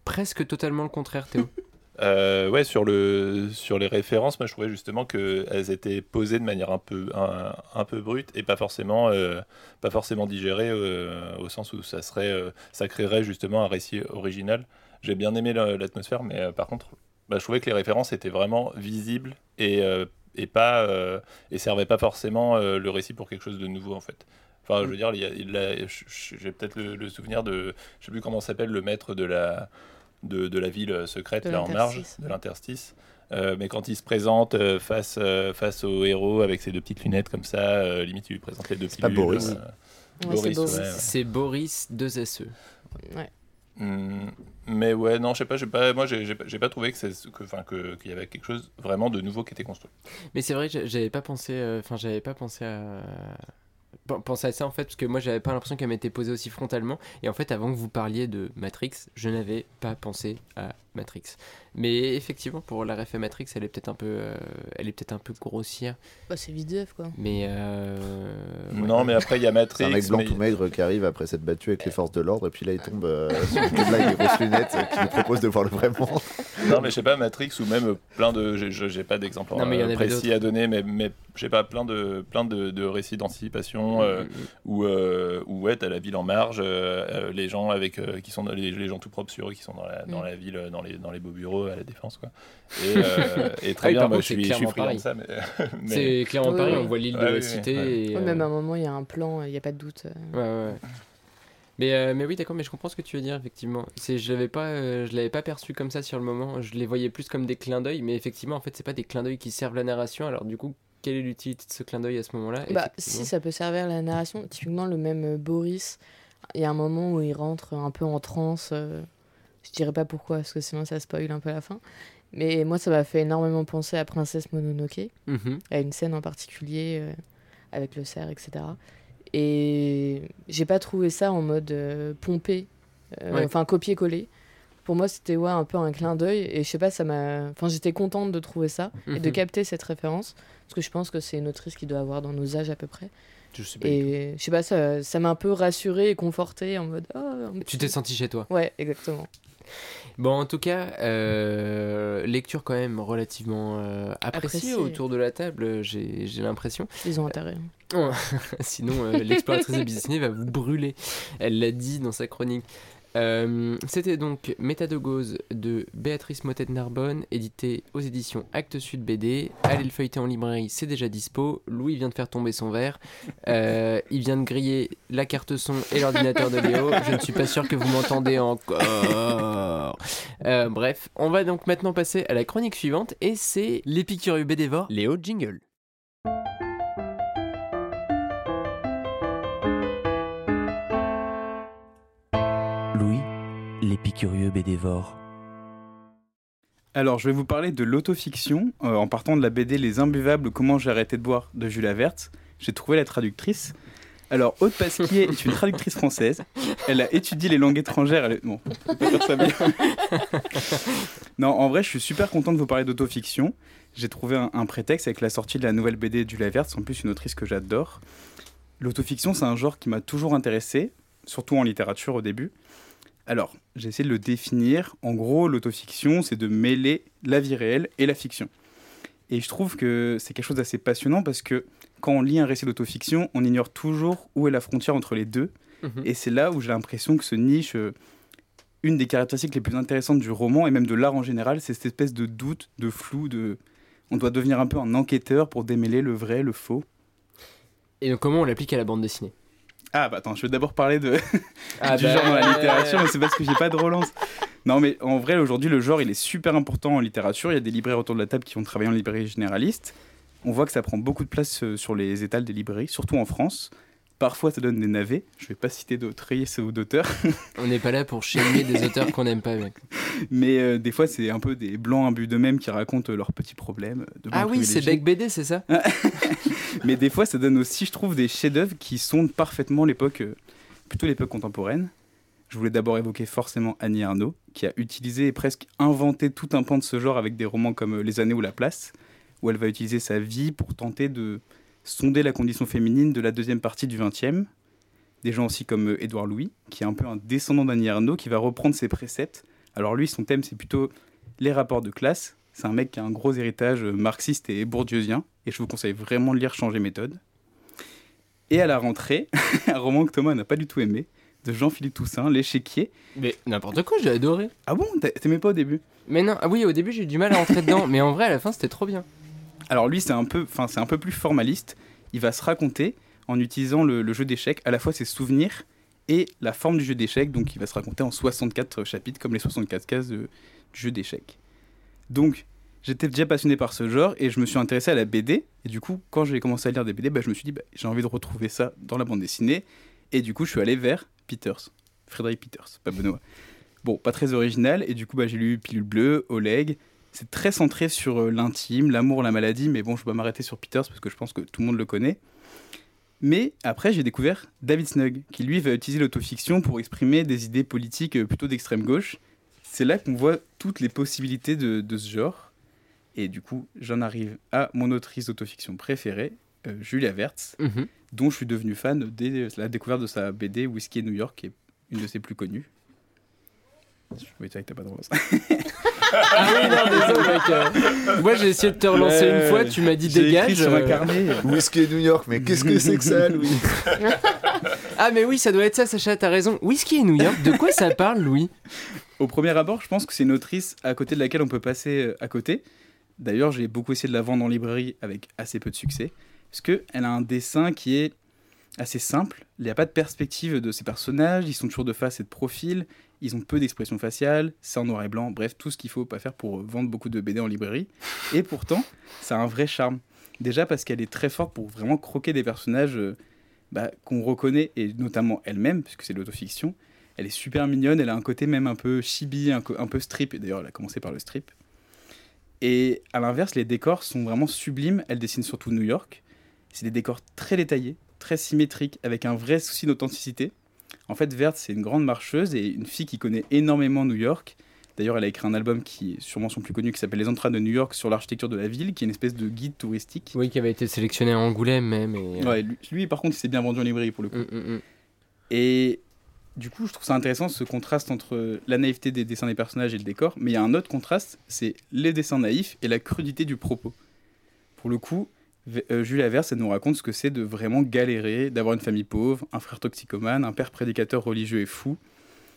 presque totalement le contraire, Théo. Euh, ouais, sur, le, sur les références, moi je trouvais justement qu'elles étaient posées de manière un peu, un, un peu brute et pas forcément, euh, pas forcément digérées euh, au sens où ça, serait, euh, ça créerait justement un récit original. J'ai bien aimé la- l'atmosphère, mais euh, par contre, bah, je trouvais que les références étaient vraiment visibles et, euh, et, pas, euh, et servaient pas forcément euh, le récit pour quelque chose de nouveau en fait. Enfin, je veux dire, il y a- il a- je- je- j'ai peut-être le, le souvenir de, je sais plus comment s'appelle le maître de la, de, de la ville secrète De là en marge, l'interstice, de l'interstice. Euh, mais quand il se présente euh, face, euh, face au héros avec ses deux petites lunettes comme ça, euh, limite il lui présente les deux C'est pas Boris. euh, Ouais, c'est Boris, ouais, ouais. C'est Boris 2SE. Ouais. Mais ouais, non, je sais pas, pas, moi j'ai pas, trouvé c'est, que, qu'il y avait quelque chose vraiment de nouveau qui était construit. Mais c'est vrai que j'a- j'avais pas pensé, euh, enfin j'avais pas pensé à pen- penser à ça en fait parce que moi j'avais pas l'impression qu'elle m'était posée aussi frontalement et en fait avant que vous parliez de Matrix, je n'avais pas pensé à Matrix. Mais effectivement pour la ref à Matrix, elle est peut-être un peu, euh, elle est peut-être un peu grossière, Bah, c'est vide quoi. mais euh, ouais. Non, mais après il y a Matrix. Un mec blanc mais- tout maigre qui arrive après s'être battu avec les forces de l'ordre et puis là il tombe euh, sur une blague grosses lunettes euh, qui lui propose de voir le vrai monde. Non, mais je sais pas, Matrix ou même plein de. j'ai- je- J'ai pas d'exemple euh, précis à donner, mais, mais je sais pas, plein de, plein de, de récits d'anticipation euh, Mm, mm, où, euh, où ouais, t'as la ville en marge, les gens avec euh, qui sont dans- les, les gens tout propres sur eux qui sont dans la, dans Mm. la ville, dans les, dans les beaux bureaux à la défense, quoi. Et, euh, et très Ah oui, bien, moi, contre, je c'est suis, je suis de ça, mais. mais- C'est clairement Oui, oui. on voit l'île de la oui, cité. et, Ouais, euh, même à un moment, il y a un plan, il n'y a pas de doute. euh. Ouais, ouais. Mais, euh, mais oui, d'accord, mais je comprends ce que tu veux dire, effectivement. C'est, je l'avais pas, euh, je l'avais pas perçu comme ça sur le moment. Je les voyais plus comme des clins d'œil, mais effectivement, en fait, c'est pas des clins d'œil qui servent la narration. Alors, du coup, quelle est l'utilité de ce clin d'œil à ce moment-là Bah, si ça peut servir la narration, typiquement le même euh, Boris, il y a un moment où il rentre un peu en transe. euh, je dirais pas pourquoi, parce que sinon ça spoil un peu la fin. Mais moi, ça m'a fait énormément penser à Princesse Mononoke, Mhm. à une scène en particulier euh, avec le cerf, etc. Et j'ai pas trouvé ça en mode euh, pompé, euh, Ouais. enfin copier-coller. Pour moi, c'était ouais, un peu un clin d'œil. Et je sais pas, ça m'a. Enfin, j'étais contente de trouver ça et de Mhm. capter cette référence. Parce que je pense que c'est une autrice qui doit avoir dans nos âges à peu près. Je sais pas Et je sais pas, ça m'a un peu rassurée et confortée en mode. Petit- Tu t'es senti chez toi. Ouais, exactement. Bon, en tout cas, euh, lecture quand même relativement euh, appréciée autour de la table, j'ai, j'ai l'impression. Ils ont intérêt. Sinon, euh, l'exploratrice de Disney va vous brûler. Elle l'a dit dans sa chronique. Euh, C'était donc Métadogose de Béatrice Motet-Narbonne, édité aux éditions Actes Sud BD. Allez le feuilleter en librairie, c'est déjà dispo. Louis vient de faire tomber son verre. Euh, il vient de griller la carte son et l'ordinateur de Léo. Je ne suis pas sûr que vous m'entendez encore. Euh, bref, on va donc maintenant passer à la chronique suivante et c'est l'épicurieux BDvore Léo Jingle. L'épicurieux bédévore. Alors, je vais vous parler de l'autofiction euh, en partant de la BD Les Imbuvables, Comment j'ai arrêté de boire de Jules Verte. J'ai trouvé la traductrice. Alors, Aude Pasquier est une traductrice française. Elle a étudié les langues étrangères. Elle ça non, en vrai, je suis super content de vous parler d'autofiction. J'ai trouvé un, prétexte avec la sortie de la nouvelle BD de Jules Verte. C'est en plus une autrice que j'adore. L'autofiction, c'est un genre qui m'a toujours intéressé, surtout en littérature au début. Alors, j'ai essayé de le définir. En gros, l'autofiction, c'est de mêler la vie réelle et la fiction. Et je trouve que c'est quelque chose d'assez passionnant parce que quand on lit un récit d'autofiction, on ignore toujours où est la frontière entre les deux. Mhm. Et c'est là où j'ai l'impression que se niche euh, une des caractéristiques les plus intéressantes du roman et même de l'art en général, c'est cette espèce de doute, de flou, de... On doit devenir un peu un enquêteur pour démêler le vrai, le faux. Et donc, comment on l'applique à la bande dessinée? Ah bah attends, je vais d'abord parler de, Ah du bah, genre dans la littérature, mais c'est parce que j'ai pas de relance. Non, mais en vrai, aujourd'hui, le genre, il est super important en littérature. Il y a des libraires autour de la table qui ont travaillé en librairie généraliste. On voit que ça prend beaucoup de place euh, sur les étals des librairies, surtout en France. Parfois, ça donne des navets. Je vais pas citer d'autres ou d'auteurs, On n'est pas là pour chier des auteurs qu'on n'aime pas, mec. mais euh, des fois, c'est un peu des blancs imbus d'eux-mêmes qui racontent leurs petits problèmes. de Ah oui, c'est. Beck BD, c'est ça? Mais des fois, ça donne aussi, je trouve, des chefs-d'œuvre qui sont parfaitement l'époque, euh, plutôt l'époque contemporaine. Je voulais d'abord évoquer forcément Annie Arnaud, qui a utilisé et presque inventé tout un pan de ce genre avec des romans comme euh, Les années ou la place, où elle va utiliser sa vie pour tenter de sonder la condition féminine de la deuxième partie du XXe. Des gens aussi comme euh, Édouard Louis, qui est un peu un descendant d'Annie Arnaud, qui va reprendre ses préceptes. Alors lui, son thème, c'est plutôt les rapports de classe. C'est un mec qui a un gros héritage euh, marxiste et bourdieusien, et je vous conseille vraiment de lire Changer méthode. Et à la rentrée, un roman que Thomas n'a pas du tout aimé, de Jean-Philippe Toussaint, L'échiquier. Mais n'importe quoi, j'ai adoré. Ah bon? T'a- T'aimais pas au début? Mais non, ah oui, au début j'ai eu du mal à rentrer dedans, mais en vrai à la fin c'était trop bien. Alors lui, c'est un peu, un peu plus formaliste. Il va se raconter en utilisant le, jeu d'échecs, à la fois ses souvenirs et la forme du jeu d'échecs. Donc il va se raconter en 64 chapitres, comme les 64 cases de- du jeu d'échecs. Donc j'étais déjà passionné par ce genre et je me suis intéressé à la BD. Et du coup, quand j'ai commencé à lire des BD, bah, je me suis dit, bah, j'ai envie de retrouver ça dans la bande dessinée. Et du coup, je suis allé vers Peters, Frédéric Peters, pas Benoît. Bon, pas très original. Et du coup, bah, j'ai lu Pilule Bleue, Oleg. C'est très centré sur euh, l'intime, l'amour, la maladie, mais bon, je vais pas m'arrêter sur Peters parce que je pense que tout le monde le connaît. Mais après, j'ai découvert David Snug, qui lui va utiliser l'autofiction pour exprimer des idées politiques euh, plutôt d'extrême gauche. C'est là qu'on voit toutes les possibilités de, de ce genre. Et du coup, j'en arrive à mon autrice d'autofiction préférée, euh, Julia Wertz, Mhm. dont je suis devenu fan dès la découverte de sa BD Whiskey New York, qui est une de ses plus connues. C'est vrai que t'as pas de relance. Ah oui, non, désolé mec. euh, Moi j'ai essayé de te relancer Ouais, une fois, tu m'as dit J'ai écrit dégage. sur un euh, carnet. Whisky New York, mais qu'est-ce que c'est que ça, Louis? Ah mais oui, ça doit être ça, Sacha, t'as raison. Whisky et New York, de quoi ça parle, Louis? Au premier abord, je pense que c'est une autrice à côté de laquelle on peut passer euh, à côté. D'ailleurs, j'ai beaucoup essayé de la vendre en librairie avec assez peu de succès. Parce qu'elle a un dessin qui est assez simple. Il n'y a pas de perspective de ses personnages. Ils sont toujours de face et de profil. Ils ont peu d'expression faciale. C'est en noir et blanc. Bref, tout ce qu'il faut pas faire pour vendre beaucoup de BD en librairie. Et pourtant, ça a un vrai charme. Déjà parce qu'elle est très forte pour vraiment croquer des personnages euh, bah, qu'on reconnaît, et notamment elle-même, puisque c'est de l'autofiction. Elle est super mignonne, elle a un côté même un peu chibi, un, un peu strip, d'ailleurs elle a commencé par le strip. Et à l'inverse, les décors sont vraiment sublimes, elle dessine surtout New York. C'est des décors très détaillés, très symétriques, avec un vrai souci d'authenticité. En fait, Verte, c'est une grande marcheuse et une fille qui connaît énormément New York. D'ailleurs, elle a écrit un album qui est sûrement son plus connu, qui s'appelle Les Entrailles de New York sur l'architecture de la ville, qui est une espèce de guide touristique. Oui, qui avait été sélectionné à Angoulême même. Et... Ouais, lui, lui, par contre, il s'est bien vendu en librairie pour le coup. Mm, mm, mm. Et du coup, je trouve ça intéressant ce contraste entre la naïveté des dessins des personnages et le décor. Mais il y a un autre contraste, c'est les dessins naïfs et la crudité du propos. Pour le coup, euh, Julia Verse, elle nous raconte ce que c'est de vraiment galérer, d'avoir une famille pauvre, un frère toxicomane, un père prédicateur religieux et fou.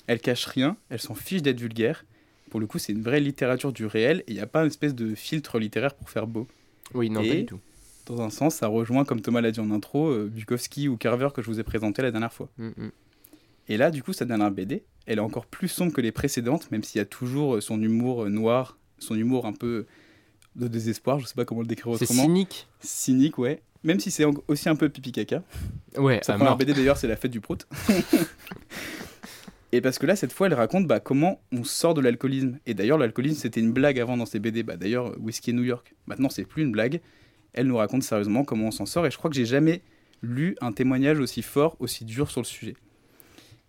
Elle cache rien, elle s'en fiche d'être vulgaire. Pour le coup, c'est une vraie littérature du réel et il n'y a pas une espèce de filtre littéraire pour faire beau. Oui, non, pas Et- du tout. Dans un sens, ça rejoint, comme Thomas l'a dit en intro, euh, Bukowski ou Carver que je vous ai présenté la dernière fois. Mm, mm. Et là, du coup, sa dernière BD, elle est encore plus sombre que les précédentes, même s'il y a toujours son humour euh, noir, son humour un peu de désespoir, je sais pas comment le décrire C'est autrement. cynique. Cynique, ouais. Même si c'est aussi un peu pipi caca. Ouais, Sa première. BD d'ailleurs, c'est la fête du prout. Et parce que là, cette fois, elle raconte bah, comment on sort de l'alcoolisme. Et d'ailleurs, l'alcoolisme, c'était une blague avant dans ses BD. Bah, d'ailleurs, Whiskey New York. Maintenant, c'est plus une blague. Elle nous raconte sérieusement comment on s'en sort. Et je crois que j'ai jamais lu un témoignage aussi fort, aussi dur sur le sujet.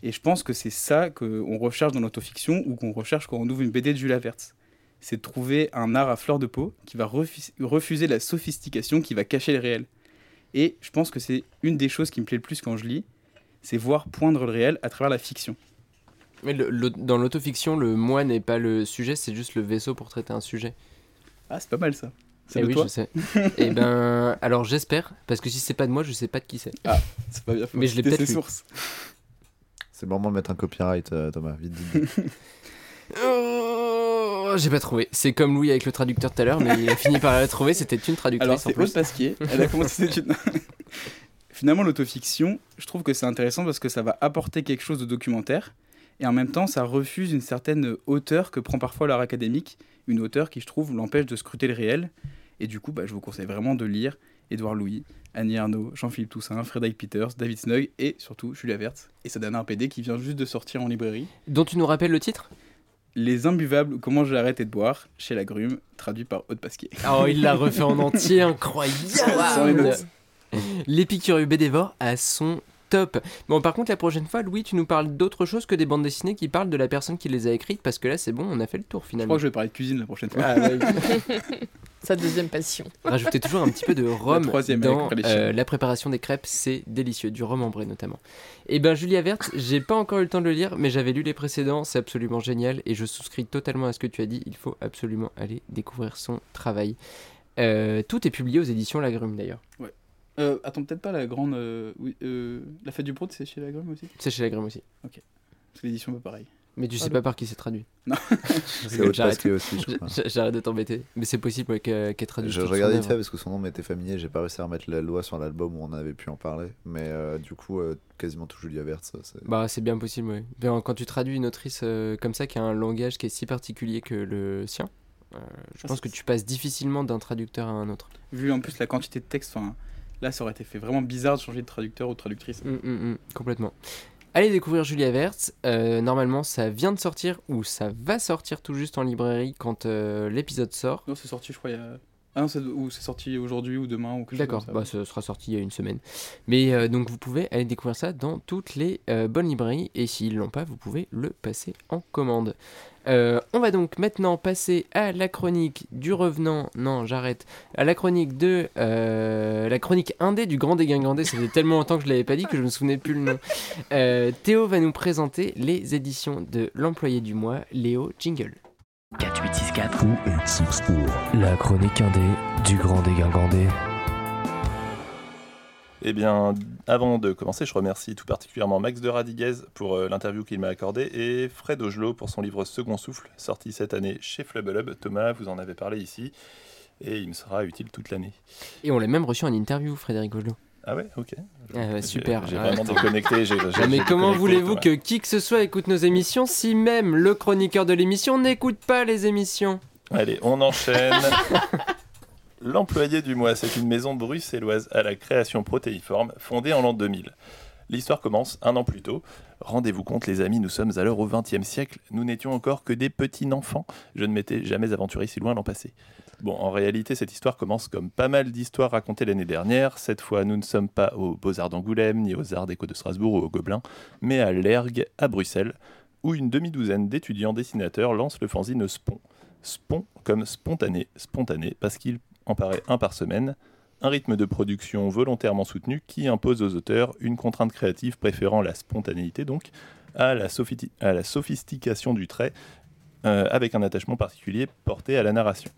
Et je pense que c'est ça qu'on recherche dans l'autofiction ou qu'on recherche quand on ouvre une BD de Julia Vertz. C'est de trouver un art à fleur de peau qui va refu- refuser la sophistication, qui va cacher le réel. Et je pense que c'est une des choses qui me plaît le plus quand je lis, c'est voir poindre le réel à travers la fiction. Mais le- le- dans l'autofiction, le moi n'est pas le sujet, c'est juste le vaisseau pour traiter un sujet. Ah, c'est pas mal ça. C'est Eh de oui, toi je sais. Et ben, alors j'espère, parce que si c'est pas de moi, je sais pas de qui c'est. C'est pas bien. faut Mais je l'ai peut-être sources. C'est le moment de mettre un copyright, euh, Thomas. Vite, vite, vite. Oh, j'ai pas trouvé. C'est comme Louis avec le traducteur tout à l'heure, mais il a fini par la trouver. C'était une traductrice Alors c'est. Aude Pasquier, elle a commencé ses études. Finalement, l'autofiction, je trouve que c'est intéressant parce que ça va apporter quelque chose de documentaire Et en même temps, ça refuse une certaine hauteur que prend parfois l'art académique, une hauteur qui, je trouve, l'empêche de scruter le réel. Et du coup, bah, je vous conseille vraiment de lire Édouard Louis, Annie Arnaud, Jean-Philippe Toussaint, Frédéric Peters, David Snug et surtout Julia Vertz. Et donne un PD qui vient juste de sortir en librairie. Dont tu nous rappelles le titre? Les Imbuvables, comment j'ai arrêté de boire, chez La Grume, traduit par Aude Pasquier. Oh, il l'a refait en entier, incroyable. L'épicurieux Bédévore à son top. Bon, par contre, la prochaine fois, Louis, tu nous parles d'autre chose que des bandes dessinées qui parlent de la personne qui les a écrites, parce que là, c'est bon, on a fait le tour Je finalement. crois que je vais parler de cuisine la prochaine fois. Ah, ouais. Sa deuxième passion. Rajoutez toujours un petit peu de rhum troisième dans euh, la préparation des crêpes, c'est délicieux, du rhum ambré notamment. Et ben Julia Verte, j'ai pas encore eu le temps de le lire, mais j'avais lu les précédents, c'est absolument génial et je souscris totalement à ce que tu as dit. Il faut absolument aller découvrir son travail. Euh, tout est publié aux éditions Lagrume d'ailleurs. Euh, attends, peut-être pas la grande. euh, oui, euh, la fête du Prout, c'est chez La Grume aussi? C'est chez Lagrume aussi. Parce que l'édition pas pareil. Mais tu sais pas par qui c'est traduit. Non. C'est autre J'arrête. Aussi, je crois. J'- J'arrête de t'embêter. Mais c'est possible ouais, qu'elle traduise. Je regardais vite fait parce que son nom m'était familier, j'ai pas réussi à remettre la loi sur l'album où on avait pu en parler. Mais euh, du coup, euh, quasiment tout Julia c'est- Bah, c'est bien possible, oui. Quand tu traduis une autrice euh, comme ça, qui a un langage qui est si particulier que le sien, euh, je Ah, pense que tu passes difficilement d'un traducteur à un autre. Vu en plus la quantité de texte, là ça aurait été fait vraiment bizarre de changer de traducteur ou de traductrice. Mm, mm, mm, complètement. Allez découvrir Julia Vert. Euh, normalement, ça vient de sortir ou ça va sortir tout juste en librairie quand euh, l'épisode sort. Non, c'est sorti, je crois, il y a. Ah non, c'est- ou c'est sorti aujourd'hui ou demain ou quelque chose D'accord, bah, ça. ce sera sorti il y a une semaine. Mais euh, donc vous pouvez aller découvrir ça dans toutes les euh, bonnes librairies et s'ils l'ont pas, vous pouvez le passer en commande. Euh, on va donc maintenant passer à la chronique du revenant. Non, j'arrête. À la chronique de la chronique indé du Grand Dégingandé. Ça fait tellement longtemps que je l'avais pas dit que je me souvenais plus le nom. Théo va nous présenter les éditions de l'employé du mois, Léo Jingle. 4864 La chronique indé du grand dégingandé. Eh bien, avant de commencer, je remercie tout particulièrement Max de Radiguez pour euh, l'interview qu'il m'a accordée et Fred Ogelot pour son livre Second Souffle, sorti cette année chez Flubble Thomas, vous en avez parlé ici, et il me sera utile toute l'année. Et on l'a même reçu en interview, Frédéric Gojlo. Ah ouais, ok. Ah ouais, super. J'ai vraiment déconnecté. Ah, mais comment voulez-vous que qui que ce soit écoute nos émissions si même le chroniqueur de l'émission n'écoute pas les émissions? Allez, on enchaîne. L'employé du mois, c'est une maison bruxelloise à la création protéiforme, fondée en l'an 2000. L'histoire commence un an plus tôt. Rendez-vous compte, les amis, nous sommes alors au XXe siècle. Nous n'étions encore que des petits enfants. Je ne m'étais jamais aventuré si loin l'an passé. Bon, en réalité, cette histoire commence comme pas mal d'histoires racontées l'année dernière. Cette fois, nous ne sommes pas aux Beaux-Arts d'Angoulême, ni aux Arts déco de Strasbourg ou au Gobelin, mais à l'Ergue, à Bruxelles, où une demi-douzaine d'étudiants dessinateurs lancent le fanzine Spon. Spon comme spontané, spontané, parce qu'il en paraît un par semaine, un rythme de production volontairement soutenu qui impose aux auteurs une contrainte créative préférant la spontanéité donc à la, sophi- à la sophistication du trait, euh, avec un attachement particulier porté à la narration.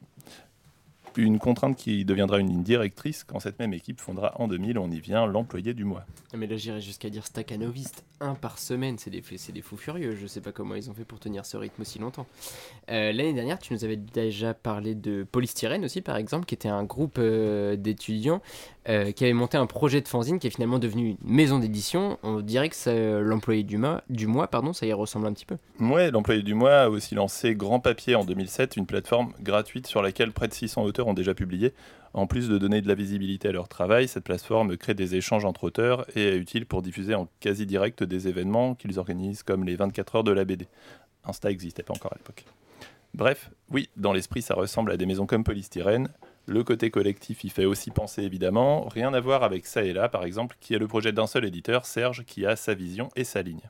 Une contrainte qui deviendra une ligne directrice quand cette même équipe fondera en 2000, on y vient, l'employé du mois. Mais là j'irais jusqu'à dire staccanoviste, un par semaine, c'est des, des fous furieux, je sais pas comment ils ont fait pour tenir ce rythme aussi longtemps. Euh, L'année dernière tu nous avais déjà parlé de Polystyrène aussi par exemple, qui était un groupe euh, d'étudiants euh, qui avait monté un projet de fanzine qui est finalement devenu une maison d'édition. On dirait que c'est l'employé du mois, du mois pardon, ça y ressemble un petit peu. Ouais, l'employé du mois a aussi lancé Grand Papier en 2007, une plateforme gratuite sur laquelle près de 600 auteurs ont déjà publié. En plus de donner de la visibilité à leur travail, cette plateforme crée des échanges entre auteurs et est utile pour diffuser en quasi direct des événements qu'ils organisent comme les 24 heures de la BD. Insta n'existait pas encore à l'époque. Bref, oui, dans l'esprit, ça ressemble à des maisons comme Polystyrène. Le côté collectif y fait aussi penser évidemment. Rien à voir avec ça et là, par exemple, qui est le projet d'un seul éditeur, Serge, qui a sa vision et sa ligne.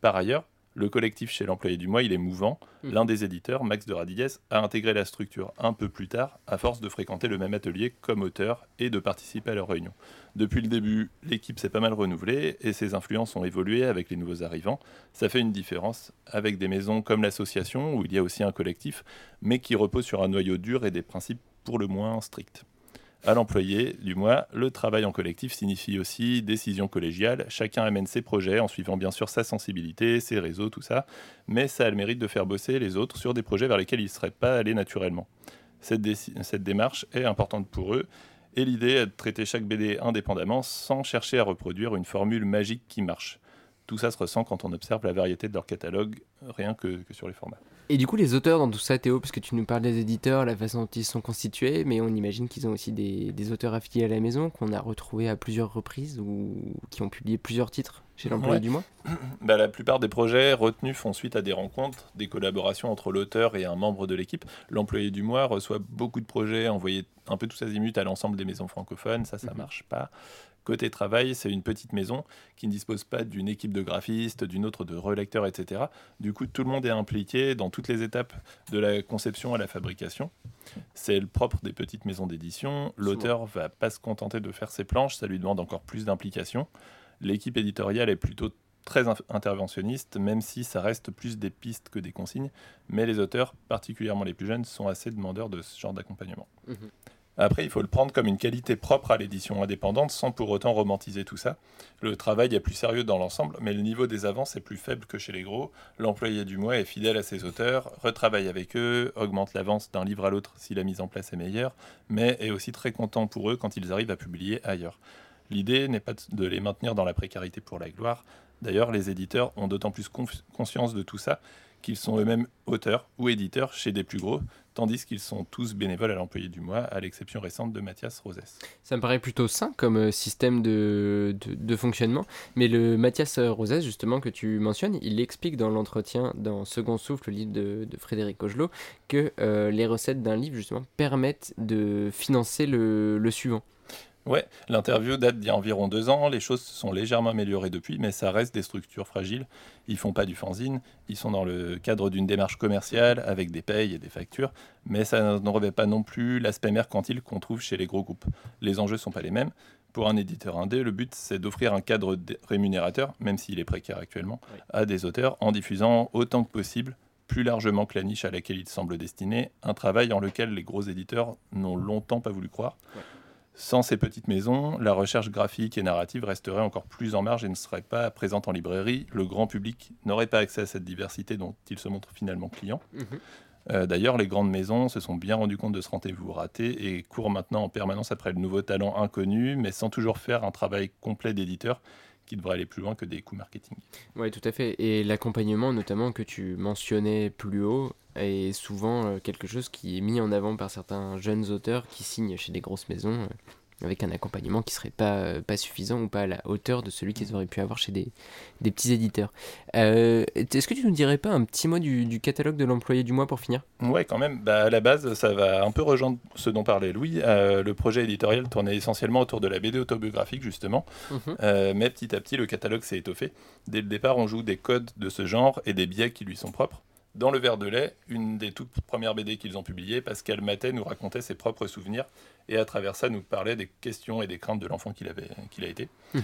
Par ailleurs, le collectif chez l'employé du mois, il est mouvant. Mhm. L'un des éditeurs, Max de Radiguez, a intégré la structure un peu plus tard, à force de fréquenter le même atelier comme auteur et de participer à leurs réunions. Depuis le début, l'équipe s'est pas mal renouvelée et ses influences ont évolué avec les nouveaux arrivants. Ça fait une différence avec des maisons comme l'association, où il y a aussi un collectif, mais qui repose sur un noyau dur et des principes pour le moins stricts. À l'employé du mois, le travail en collectif signifie aussi décision collégiale. Chacun amène ses projets en suivant bien sûr sa sensibilité, ses réseaux, tout ça. Mais ça a le mérite de faire bosser les autres sur des projets vers lesquels ils ne seraient pas allés naturellement. Cette, démarche est importante pour eux. Et l'idée est de traiter chaque BD indépendamment sans chercher à reproduire une formule magique qui marche. Tout ça se ressent quand on observe la variété de leur catalogue, rien que sur les formats. Et du coup, les auteurs dans tout ça, Théo, parce que tu nous parles des éditeurs, la façon dont ils sont constitués, mais on imagine qu'ils ont aussi des, des auteurs affiliés à la maison qu'on a retrouvés à plusieurs reprises ou qui ont publié plusieurs titres chez l'employé Ouais. du mois. Bah, la plupart des projets retenus font suite à des rencontres, des collaborations entre l'auteur et un membre de l'équipe. L'employé du mois reçoit beaucoup de projets envoyés un peu tous azimuts à l'ensemble des maisons francophones. Ça, ça Mhm. marche pas. Côté travail, c'est une petite maison qui ne dispose pas d'une équipe de graphistes, d'une autre de relecteurs, etc. Du coup, tout le monde est impliqué dans toutes les étapes de la conception à la fabrication. C'est le propre des petites maisons d'édition. L'auteur va pas se contenter de faire ses planches, ça lui demande encore plus d'implication. L'équipe éditoriale est plutôt très in- interventionniste, même si ça reste plus des pistes que des consignes. Mais les auteurs, particulièrement les plus jeunes, sont assez demandeurs de ce genre d'accompagnement. Mhm. Après, il faut le prendre comme une qualité propre à l'édition indépendante, sans pour autant romantiser tout ça. Le travail est plus sérieux dans l'ensemble, mais le niveau des avances est plus faible que chez les gros. L'employé du mois est fidèle à ses auteurs, retravaille avec eux, augmente l'avance d'un livre à l'autre si la mise en place est meilleure, mais est aussi très content pour eux quand ils arrivent à publier ailleurs. L'idée n'est pas de les maintenir dans la précarité pour la gloire. D'ailleurs, les éditeurs ont d'autant plus conscience de tout ça qu'ils sont eux-mêmes auteurs ou éditeurs chez des plus gros, tandis qu'ils sont tous bénévoles à l'employé du mois, à l'exception récente de Mathias Rosès. Ça me paraît plutôt sain comme euh, système de, de, fonctionnement. Mais le Mathias Rosès, justement, que tu mentionnes, il explique dans l'entretien, dans Second Souffle, le livre de, Frédéric Cogelot, que euh, les recettes d'un livre, justement, permettent de financer le, le suivant. Ouais, l'interview date d'il y a environ deux ans. Les choses se sont légèrement améliorées depuis, mais ça reste des structures fragiles. Ils font pas du fanzine, ils sont dans le cadre d'une démarche commerciale avec des payes et des factures, mais ça ne revêt pas non plus l'aspect mercantile qu'on trouve chez les gros groupes. Les enjeux sont pas les mêmes. Pour un éditeur indé, le but c'est d'offrir un cadre rémunérateur, même s'il est précaire actuellement, Oui. à des auteurs en diffusant autant que possible plus largement que la niche à laquelle il semble destiné, un travail en lequel les gros éditeurs n'ont longtemps pas voulu croire. Sans ces petites maisons, la recherche graphique et narrative resterait encore plus en marge et ne serait pas présente en librairie. Le grand public n'aurait pas accès à cette diversité dont il se montre finalement client. Euh, D'ailleurs, les grandes maisons se sont bien rendues compte de ce rendez-vous raté et courent maintenant en permanence après le nouveau talent inconnu, mais sans toujours faire un travail complet d'éditeur qui devrait aller plus loin que des coûts marketing. Oui, tout à fait. Et l'accompagnement, notamment, que tu mentionnais plus haut, est souvent euh, quelque chose qui est mis en avant par certains jeunes auteurs qui signent chez des grosses maisons, euh, avec un accompagnement qui serait pas, euh, pas suffisant ou pas à la hauteur de celui qu'ils auraient pu avoir chez des, des petits éditeurs. Euh, Est-ce que tu nous dirais pas un petit mot du, du catalogue de l'employé du mois pour finir? Ouais, quand même. Bah, à la base, ça va un peu rejoindre ce dont parlait Louis. Euh, le projet éditorial tournait essentiellement autour de la BD autobiographique, justement. Euh, mais petit à petit, le catalogue s'est étoffé. Dès le départ, on joue des codes de ce genre et des biais qui lui sont propres. Dans Le Verre de lait, une des toutes premières BD qu'ils ont publiées, Pascal Matet nous racontait ses propres souvenirs et à travers ça nous parlait des questions et des craintes de l'enfant qu'il avait, qu'il a été. Mhm.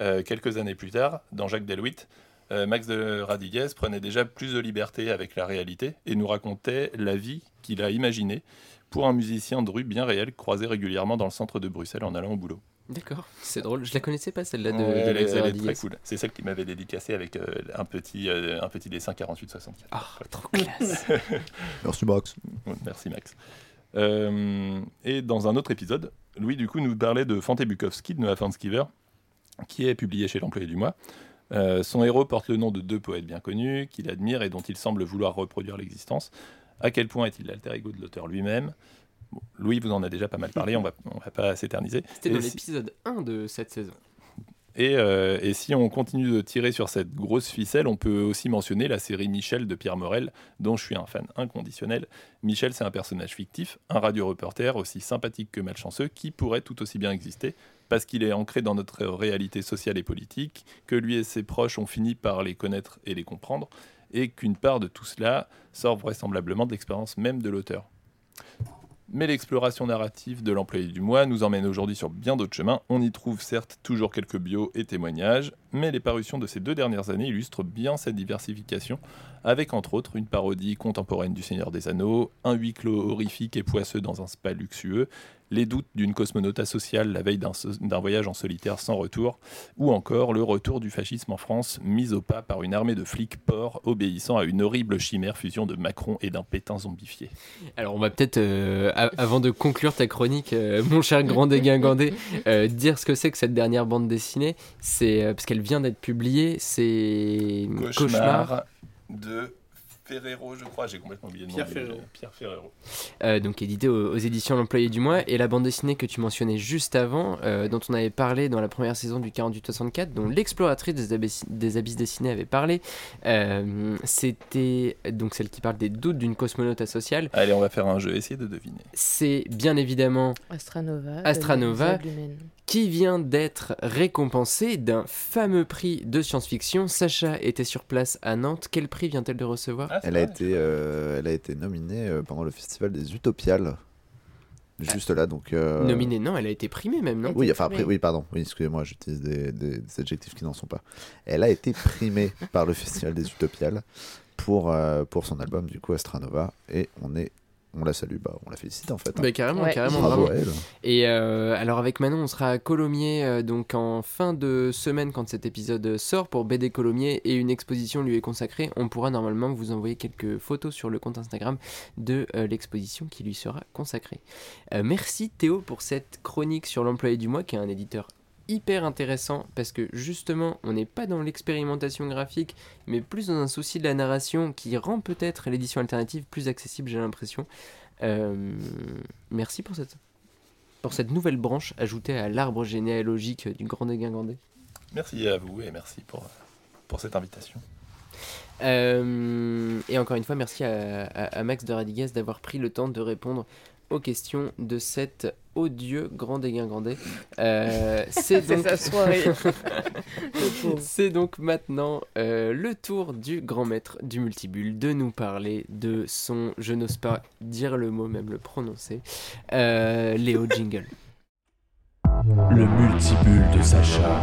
Euh, quelques années plus tard, dans Jacques Delouit, euh, Max de Radiguez prenait déjà plus de liberté avec la réalité et nous racontait la vie qu'il a imaginée pour un musicien de rue bien réel croisé régulièrement dans le centre de Bruxelles en allant au boulot. D'accord, c'est drôle. Je la connaissais pas celle-là de, Ouais, de elle, elle est Rodriguez. très cool. C'est celle qui m'avait dédicacé avec euh, un, petit, euh, un petit dessin 48-64. Ah, trop classe. Merci Max. Merci Max. Euh, et dans un autre épisode, Louis du coup nous parlait de Fante Bukowski de Noah Fanskiver, qui est publié chez l'employé du mois. Euh, son héros porte le nom de deux poètes bien connus qu'il admire et dont il semble vouloir reproduire l'existence. À quel point est-il l'alter ego de l'auteur lui-même? Bon, Louis vous en a déjà pas mal parlé, on va, on va pas s'éterniser. C'était dans si- l'épisode 1 de cette saison. et, euh, et si on continue de tirer sur cette grosse ficelle, on peut aussi mentionner la série Michel de Pierre Morel, dont je suis un fan inconditionnel. Michel, c'est un personnage fictif, un radio-reporter aussi sympathique que malchanceux, qui pourrait tout aussi bien exister, parce qu'il est ancré dans notre réalité sociale et politique, que lui et ses proches ont fini par les connaître et les comprendre, et qu'une part de tout cela sort vraisemblablement de l'expérience même de l'auteur. Mais l'exploration narrative de l'employé du mois nous emmène aujourd'hui sur bien d'autres chemins. On y trouve certes toujours quelques bios et témoignages, mais les parutions de ces deux dernières années illustrent bien cette diversification, avec entre autres une parodie contemporaine du Seigneur des Anneaux, un huis clos horrifique et poisseux dans un spa luxueux, les doutes d'une cosmonauta sociale la veille d'un voyage en solitaire sans retour, ou encore le retour du fascisme en France, mis au pas par une armée de flics porcs obéissant à une horrible chimère fusion de Macron et d'un pétain zombifié. Alors on va peut-être, euh, avant de conclure ta chronique, euh, mon cher grand dégingandé, euh, dire ce que c'est que cette dernière bande dessinée. C'est euh, parce qu'elle vient d'être publiée. C'est Cauchemar, de Ferrero, je crois, j'ai complètement oublié le nom. Pierre Ferrero. Pierre Ferrero. euh, donc édité aux, aux éditions L'Employé du mois. Et la bande dessinée que tu mentionnais juste avant, euh, dont on avait parlé dans la première saison du 48-64, dont l'exploratrice des, abysses- des abysses dessinés avait parlé, euh, c'était donc celle qui parle des doutes d'une cosmonaute sociale. Allez, on va faire un jeu, essayez de deviner. C'est bien évidemment Astranova. Astranova. Qui vient d'être récompensée d'un fameux prix de science-fiction. Sacha était sur place à Nantes. Quel prix vient-elle de recevoir? Ah, c'est Elle a, vrai, été, euh, elle a été nominée euh, pendant le festival des Utopiales. Juste là, donc. euh, Nominée, non, elle a été primée même, non? Oui, enfin après, oui, pardon. Oui, excusez-moi, j'utilise des, des- des adjectifs qui n'en sont pas. Elle a été primée par le festival des Utopiales pour, euh, pour son album, du coup, Astranova. Et on est. On la salue, bah, on la félicite en fait. hein. Bah, carrément, Ouais. carrément, Bravo vraiment. à elle. Et euh, alors avec Manon, on sera à Colomiers euh, donc en fin de semaine quand cet épisode sort pour BD Colomiers et une exposition lui est consacrée. On pourra normalement vous envoyer quelques photos sur le compte Instagram de euh, l'exposition qui lui sera consacrée. Euh, merci Théo pour cette chronique sur l'employé du mois qui est un éditeur hyper intéressant parce que justement on n'est pas dans l'expérimentation graphique mais plus dans un souci de la narration qui rend peut-être l'édition alternative plus accessible j'ai l'impression. Euh, merci pour cette pour cette nouvelle branche ajoutée à l'arbre généalogique du Grand Dégingandé. Merci à vous et merci pour, pour cette invitation. Euh, et encore une fois, merci à, à- à Max de Radiguez d'avoir pris le temps de répondre aux questions de cet odieux Grand Dégingandé. Euh, c'est donc... sa soirée. Le pauvre. C'est donc maintenant euh, le tour du grand maître du multibulle de nous parler de son, je n'ose pas dire le mot, même le prononcer, euh, Léo Jingle. Le multibulle de Sacha.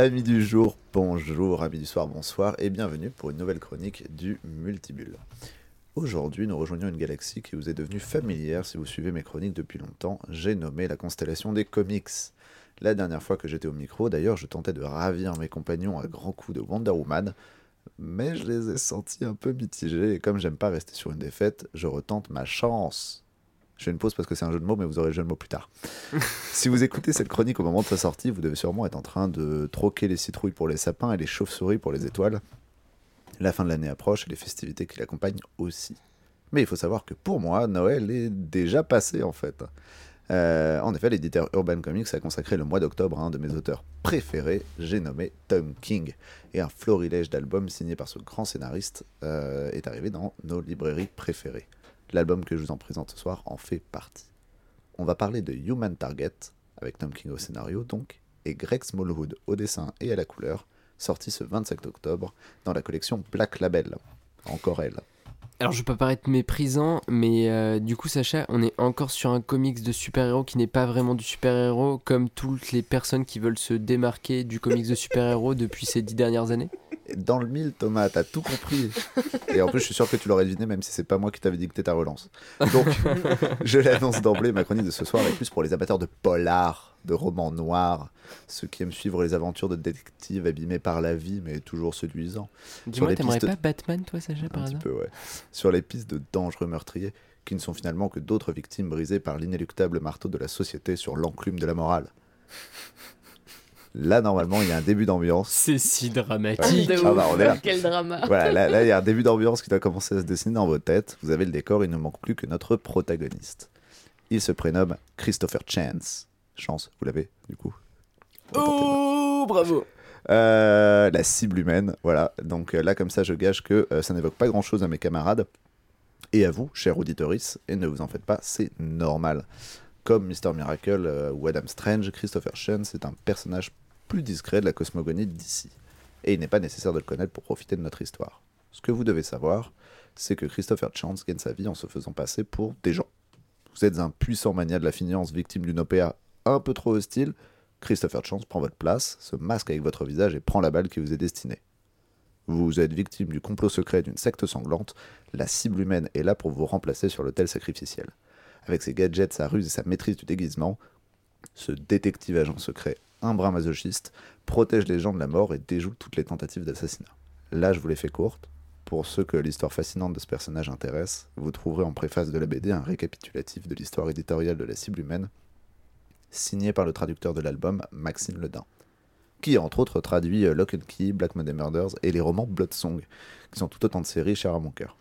Amis du jour, bonjour, amis du soir, bonsoir, et bienvenue pour une nouvelle chronique du Multibulle. Aujourd'hui, nous rejoignons une galaxie qui vous est devenue familière si vous suivez mes chroniques depuis longtemps. J'ai nommé la constellation des comics. La dernière fois que j'étais au micro, d'ailleurs, je tentais de ravir mes compagnons à grands coups de Wonder Woman, mais je les ai sentis un peu mitigés, et comme j'aime pas rester sur une défaite, je retente ma chance. Je fais une pause parce que c'est un jeu de mots, mais vous aurez le jeu de mots plus tard. si vous écoutez cette chronique au moment de sa sortie, vous devez sûrement être en train de troquer les citrouilles pour les sapins et les chauves-souris pour les étoiles. La fin de l'année approche et les festivités qui l'accompagnent aussi. Mais il faut savoir que pour moi, Noël est déjà passé en fait. Euh, en effet, l'éditeur Urban Comics a consacré le mois d'octobre à un de mes auteurs préférés, j'ai nommé Tom King. Et un florilège d'albums signés par ce grand scénariste euh, est arrivé dans nos librairies préférées. L'album que je vous en présente ce soir en fait partie. On va parler de Human Target, avec Tom King au scénario donc, et Greg Smallwood au dessin et à la couleur, sorti ce 27 octobre dans la collection Black Label. Encore elle. Alors je pas paraître méprisant, mais euh, du coup Sacha, on est encore sur un comics de super-héros qui n'est pas vraiment du super-héros, comme toutes les personnes qui veulent se démarquer du comics de super-héros depuis ces dix dernières années? Dans le mille, Thomas, t'as tout compris. Et en plus, je suis sûr que tu l'aurais deviné, même si c'est pas moi qui t'avais dicté ta relance. Donc, je l'annonce d'emblée, ma chronique de ce soir est plus pour les amateurs de polar, de romans noirs, ceux qui aiment suivre les aventures de détectives abîmés par la vie, mais toujours séduisants. Dis-moi, t'aimerais pistes- pas Batman toi Sacha par Un petit peu, ouais. Sur les pistes de dangereux meurtriers, qui ne sont finalement que d'autres victimes brisées par l'inéluctable marteau de la société sur l'enclume de la morale. Là, normalement, il y a un début d'ambiance. C'est si dramatique. De Ah bah, ouf. on est là. Quel drama. Voilà, là, là, il y a un début d'ambiance qui doit commencer à se dessiner dans vos têtes. Vous avez le décor, il ne manque plus que notre protagoniste. Il se prénomme Christopher Chance. Chance, vous l'avez, du coup Oh, bravo Euh, la cible humaine, voilà. Donc euh, là, comme ça, je gage que euh, ça n'évoque pas grand-chose à mes camarades et à vous, chers auditorices, et ne vous en faites pas, c'est normal. Comme Mr. Miracle euh, ou Adam Strange, Christopher Chance est un personnage plus discret de la cosmogonie d'ici. Et il n'est pas nécessaire de le connaître pour profiter de notre histoire. Ce que vous devez savoir, c'est que Christopher Chance gagne sa vie en se faisant passer pour des gens. Vous êtes un puissant mania de la finance victime d'une OPA un peu trop hostile, Christopher Chance prend votre place, se masque avec votre visage et prend la balle qui vous est destinée. Vous êtes victime du complot secret d'une secte sanglante. La cible humaine est là pour vous remplacer sur l'autel sacrificiel. Avec ses gadgets, sa ruse et sa maîtrise du déguisement, ce détective agent secret, un brin masochiste, protège les gens de la mort et déjoue toutes les tentatives d'assassinat. Là, je vous l'ai fait courte. Pour ceux que l'histoire fascinante de ce personnage intéresse, vous trouverez en préface de la BD un récapitulatif de l'histoire éditoriale de la cible humaine, signé par le traducteur de l'album, Maxime Ledin, qui entre autres traduit euh, Lock and Key, Black Monday Murders et les romans Blood Song, qui sont tout autant de séries chères à mon cœur.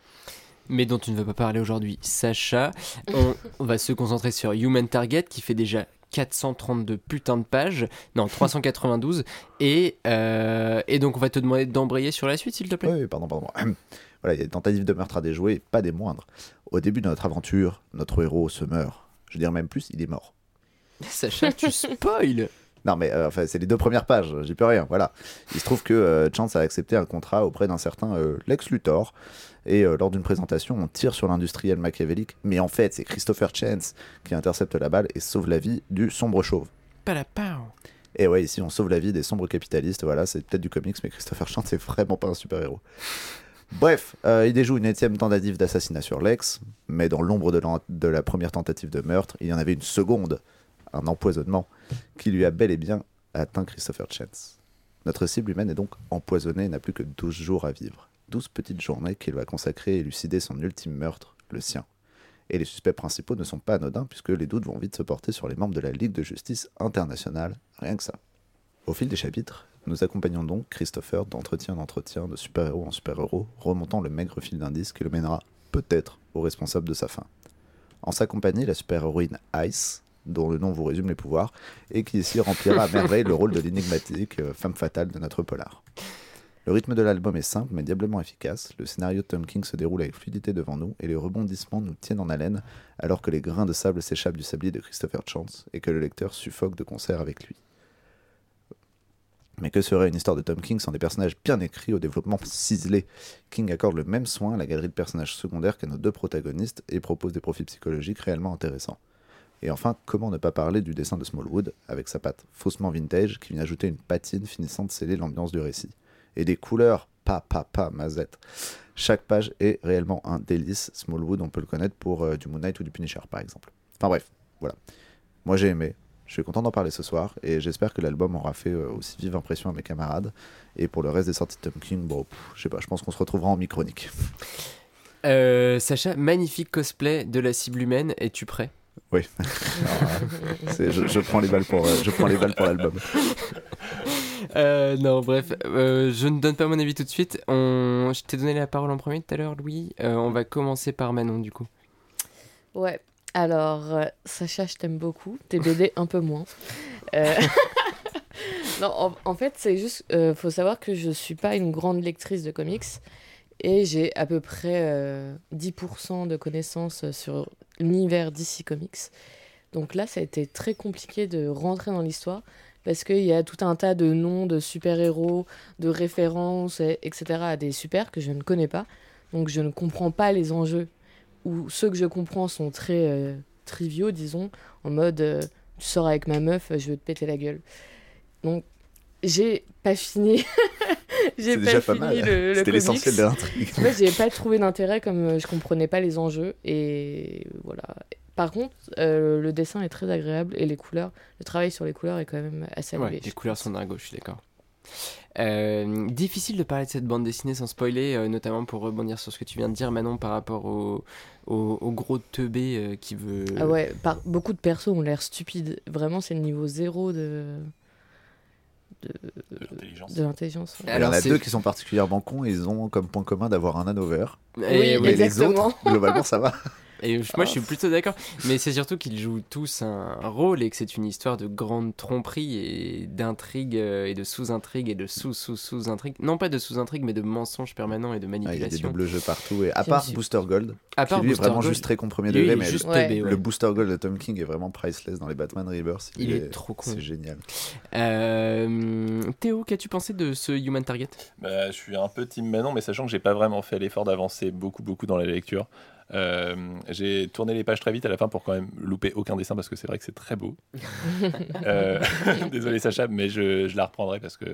mais dont tu ne vas pas parler aujourd'hui, Sacha. On va se concentrer sur Human Target qui fait déjà 432 putains de pages, non 392, et, euh, et donc on va te demander d'embrayer sur la suite s'il te plaît. Oui, pardon, pardon. voilà, il y a des tentatives de meurtre à déjouer, pas des moindres. Au début de notre aventure, notre héros se meurt. Je veux dire même plus, il est mort. Sacha, tu spoil Non, mais euh, enfin, c'est les deux premières pages, j'y peux rien, voilà. Il se trouve que euh, Chance a accepté un contrat auprès d'un certain Lex Luthor, et euh, lors d'une présentation, on tire sur l'industriel machiavélique, mais en fait, c'est Christopher Chance qui intercepte la balle et sauve la vie du sombre chauve. Pas la part. Et ouais, ici, on sauve la vie des sombres capitalistes, voilà, c'est peut-être du comics, mais Christopher Chance, c'est vraiment pas un super-héros. Bref, euh, il déjoue une étième tentative d'assassinat sur Lex, mais dans l'ombre de, de la première tentative de meurtre, il y en avait une seconde, un empoisonnement, qui lui a bel et bien atteint Christopher Chance. Notre cible humaine est donc empoisonnée et n'a plus que 12 jours à vivre. 12 petites journées qu'il va consacrer à élucider son ultime meurtre, le sien. Et les suspects principaux ne sont pas anodins puisque les doutes vont vite se porter sur les membres de la Ligue de justice internationale, rien que ça. Au fil des chapitres, nous accompagnons donc Christopher d'entretien en entretien, de super-héros en super-héros, remontant le maigre fil d'indice qui le mènera peut-être au responsable de sa fin. En sa compagnie, la super-héroïne Ice, dont le nom vous résume les pouvoirs, et qui ici remplira à merveille le rôle de l'énigmatique euh, femme fatale de notre polar. Le rythme de l'album est simple mais diablement efficace, le scénario de Tom King se déroule avec fluidité devant nous et les rebondissements nous tiennent en haleine alors que les grains de sable s'échappent du sablier de Christopher Chance et que le lecteur suffoque de concert avec lui. Mais que serait une histoire de Tom King sans des personnages bien écrits au développement ciselé? King accorde le même soin à la galerie de personnages secondaires qu'à nos deux protagonistes et propose des profils psychologiques réellement intéressants. Et enfin, comment ne pas parler du dessin de Smallwood, avec sa patte faussement vintage qui vient ajouter une patine finissant de sceller l'ambiance du récit? Et des couleurs, pas, pas, pas, mazette. Chaque page est réellement un délice. Smallwood, on peut le connaître pour euh, du Moon Knight ou du Punisher, par exemple. Enfin bref, voilà. Moi j'ai aimé, je suis content d'en parler ce soir, et j'espère que l'album aura fait euh, aussi vive impression à mes camarades. Et pour le reste des sorties de Tom King, bon, je sais pas, je pense qu'on se retrouvera en mi-chronique. Euh, Sacha, magnifique cosplay de la cible humaine, es-tu prêt? Alors, c'est- je, je prends les balles pour, euh, je prends les balles pour l'album. Euh, non, bref, euh, je ne donne pas mon avis tout de suite. On... Je t'ai donné la parole en premier tout à l'heure, Louis. Euh, on va commencer par Manon, du coup. Ouais. Alors, Sacha, je t'aime beaucoup. Tes BD, un peu moins. Non, en, en fait, c'est juste. faut savoir que je suis pas une grande lectrice de comics. Et j'ai à peu près euh, 10% de connaissances sur l'univers DC Comics. Donc là, ça a été très compliqué de rentrer dans l'histoire. Parce qu'il y a tout un tas de noms de super-héros, de références, et- etc. à des super que je ne connais pas. Donc je ne comprends pas les enjeux ou ceux que je comprends sont très euh, triviaux, disons, en mode euh, tu sors avec ma meuf, je vais te péter la gueule. Donc j'ai pas fini. j'ai pas déjà pas fini mal. le, C'était l'essentiel de l'intrigue. Moi, j'ai pas trouvé d'intérêt comme euh, je comprenais pas les enjeux et voilà. Par contre, euh, le dessin est très agréable et les couleurs, le travail sur les couleurs est quand même assez Ouais, élevé. les couleurs sont dingo, je suis d'accord. Euh, difficile de parler de cette bande dessinée sans spoiler, euh, notamment pour rebondir sur ce que tu viens de dire, Manon, par rapport au, au, au gros teubé euh, qui veut. Ah ouais, par... beaucoup de persos ont l'air stupides. Vraiment, c'est le niveau zéro de de l'intelligence. de l'intelligence. ouais. Il y en Alors, a c'est- deux qui sont particulièrement cons et ils ont comme point commun d'avoir un anneau vert. Et Oui, ouais, Mais les exactement. autres, globalement, ça va. Et moi, je suis plutôt d'accord. Mais c'est surtout qu'ils jouent tous un rôle et que c'est une histoire de grande tromperie et d'intrigue euh, et de sous-intrigue et de sous-sous-sous-intrigue. Non, pas de sous-intrigue, mais de mensonges permanents et de Ah, il y a des manipulation. doubles jeux partout. Et à part Booster Gold, à qui part lui Booster est vraiment Gold, juste très il est mais juste Ouais. teubé, ouais. le Booster Gold de Tom King est vraiment priceless dans les Batman Rebirth. Il est trop con. C'est génial. Euh, Théo, qu'as-tu pensé de ce Human Target? Bah, je suis un peu team Manon, mais sachant que j'ai pas vraiment fait l'effort d'avancer beaucoup, beaucoup dans la lecture. Euh, j'ai tourné les pages très vite à la fin pour quand même louper aucun dessin parce que c'est vrai que c'est très beau. Euh, désolé Sacha, mais je, je la reprendrai parce que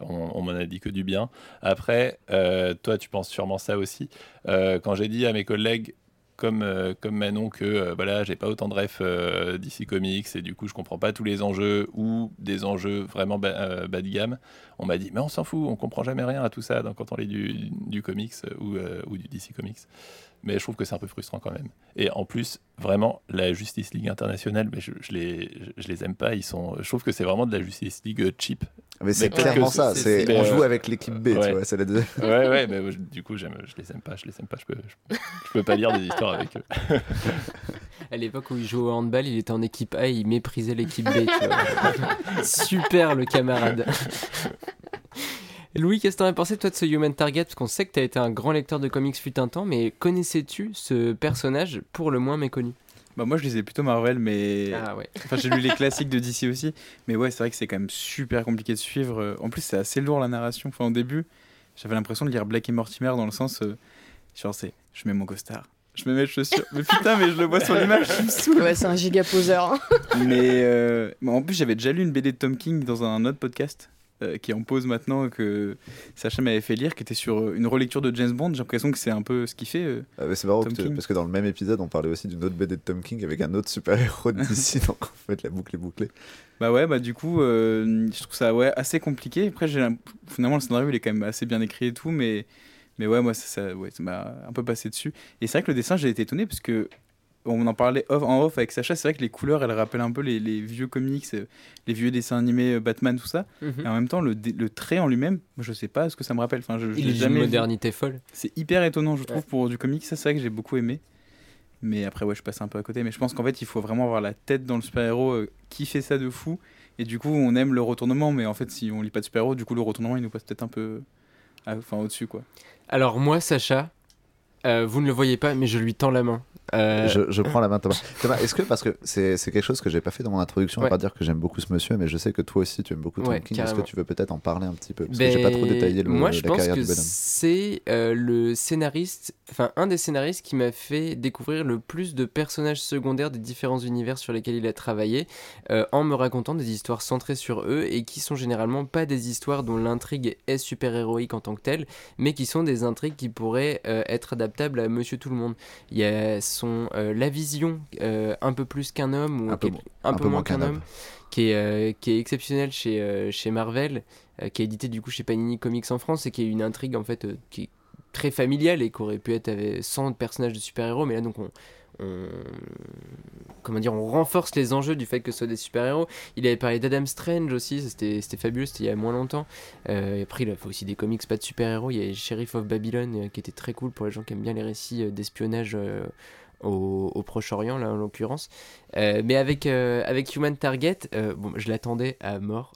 on, on m'en a dit que du bien. Après, euh, toi, tu penses sûrement ça aussi. Euh, quand j'ai dit à mes collègues comme, euh, comme Manon que euh, voilà, j'ai pas autant de refs euh, d'ici comics et du coup je comprends pas tous les enjeux ou des enjeux vraiment ba- bas de gamme, on m'a dit mais on s'en fout, on comprend jamais rien à tout ça donc, quand on lit du, du comics ou, ou du DC Comics. Mais je trouve que c'est un peu frustrant quand même. Et en plus, vraiment, la Justice League internationale, mais je, je les, je, les aime pas. Ils sont, je trouve que c'est vraiment de la Justice League euh, cheap. Mais c'est clairement ça. c'est- on euh, joue avec l'équipe B, tu ouais. vois. C'est la deuxième. Ouais, ouais, mais je- du coup, j'aime, je les aime pas. Je les aime pas. Je peux, je, je peux pas lire des histoires avec eux. À l'époque où il jouait au handball, il était en équipe A et il méprisait l'équipe B. tu vois. Super le camarade. Louis, qu'est-ce que t'en as pensé toi de ce Human Target? Parce qu'on sait que t'as été un grand lecteur de comics fut un temps, mais connaissais-tu ce personnage pour le moins méconnu? Bah, moi, je lisais plutôt Marvel, mais. Ah ouais. Enfin, j'ai lu les classiques de DC aussi. Mais ouais, c'est vrai que c'est quand même super compliqué de suivre. Euh, En plus, c'est assez lourd la narration. Enfin, au début, j'avais l'impression de lire Black et Mortimer dans le sens. euh, genre, c'est. Je mets mon costard. Je me mets mes chaussures. Mais putain, mais je le vois sur l'image, je me saoule. Ouais, c'est un giga poseur. hein. Mais euh, mais en plus, j'avais déjà lu une BD de Tom King dans un autre podcast euh, qui est en pause maintenant que Sacha m'avait fait lire, qui était sur euh, une relecture de James Bond. J'ai l'impression que c'est un peu ce qu'il fait. euh. Ah, mais c'est marrant Tom que- King. parce que dans le même épisode, on parlait aussi d'une autre BD de Tom King avec un autre super-héros d'ici. donc en fait, la boucle est bouclée. Bah ouais, bah du coup, euh, je trouve ça ouais, assez compliqué. Après, finalement, le scénario, il est quand même assez bien écrit et tout, mais, mais ouais, moi, ça, ça ouais, ça m'a un peu passé dessus. Et c'est vrai que le dessin, j'ai été étonné parce que on en parlait off, en off avec Sacha, c'est vrai que les couleurs, elles rappellent un peu les, les vieux comics, euh, les vieux dessins animés euh, Batman, tout ça. Et en même temps, le, le trait en lui-même, je sais pas ce que ça me rappelle. Enfin, je, je Il jamais vu. modernité folle. C'est hyper étonnant, je trouve, Ouais. pour du comics. Ça, c'est vrai que j'ai beaucoup aimé. Mais après, ouais, je passe un peu à côté. Mais je pense qu'en fait, il faut vraiment avoir la tête dans le super-héros euh, qui fait ça de fou. Et du coup, on aime le retournement. Mais en fait, si on lit pas de super-héros, du coup, le retournement, il nous passe peut-être un peu enfin, au-dessus, quoi. Alors moi, Sacha, euh, vous ne le voyez pas, mais je lui tends la main. Euh, Je, je prends la main Thomas. Thomas, est-ce que, parce que c'est, quelque chose que j'ai pas fait dans mon introduction, Ouais. à part dire que j'aime beaucoup ce monsieur, mais je sais que toi aussi tu aimes beaucoup Tom Ouais, King. Est-ce que tu veux peut-être en parler un petit peu? Parce que j'ai pas trop Ben, détaillé le, Moi, je la pense carrière que du bonhomme. c'est euh, le scénariste, enfin un des scénaristes qui m'a fait découvrir le plus de personnages secondaires des différents univers sur lesquels il a travaillé, euh, en me racontant des histoires centrées sur eux et qui sont généralement pas des histoires dont l'intrigue est super héroïque en tant que telle, mais qui sont des intrigues qui pourraient être à Monsieur Tout le Monde. Il y a son euh, la vision euh, un peu plus qu'un homme ou Un peu un moins qu'un homme qui est, euh, qui est exceptionnel chez, chez Marvel, qui est édité du coup chez Panini Comics en France et qui est une intrigue en fait qui est très familiale et qui aurait pu être avec 100 personnages de super-héros, mais là donc on, on- comment dire, on renforce les enjeux du fait que ce soit des super-héros. Il avait parlé d'Adam Strange aussi, c'était fabuleux, c'était il y a moins longtemps. Euh, et après il a fait aussi des comics pas de super-héros, il y a Sheriff of Babylon euh, qui était très cool pour les gens qui aiment bien les récits euh, d'espionnage au, Proche-Orient là en l'occurrence. Euh, mais avec, euh, avec Human Target, euh, bon, je l'attendais à mort.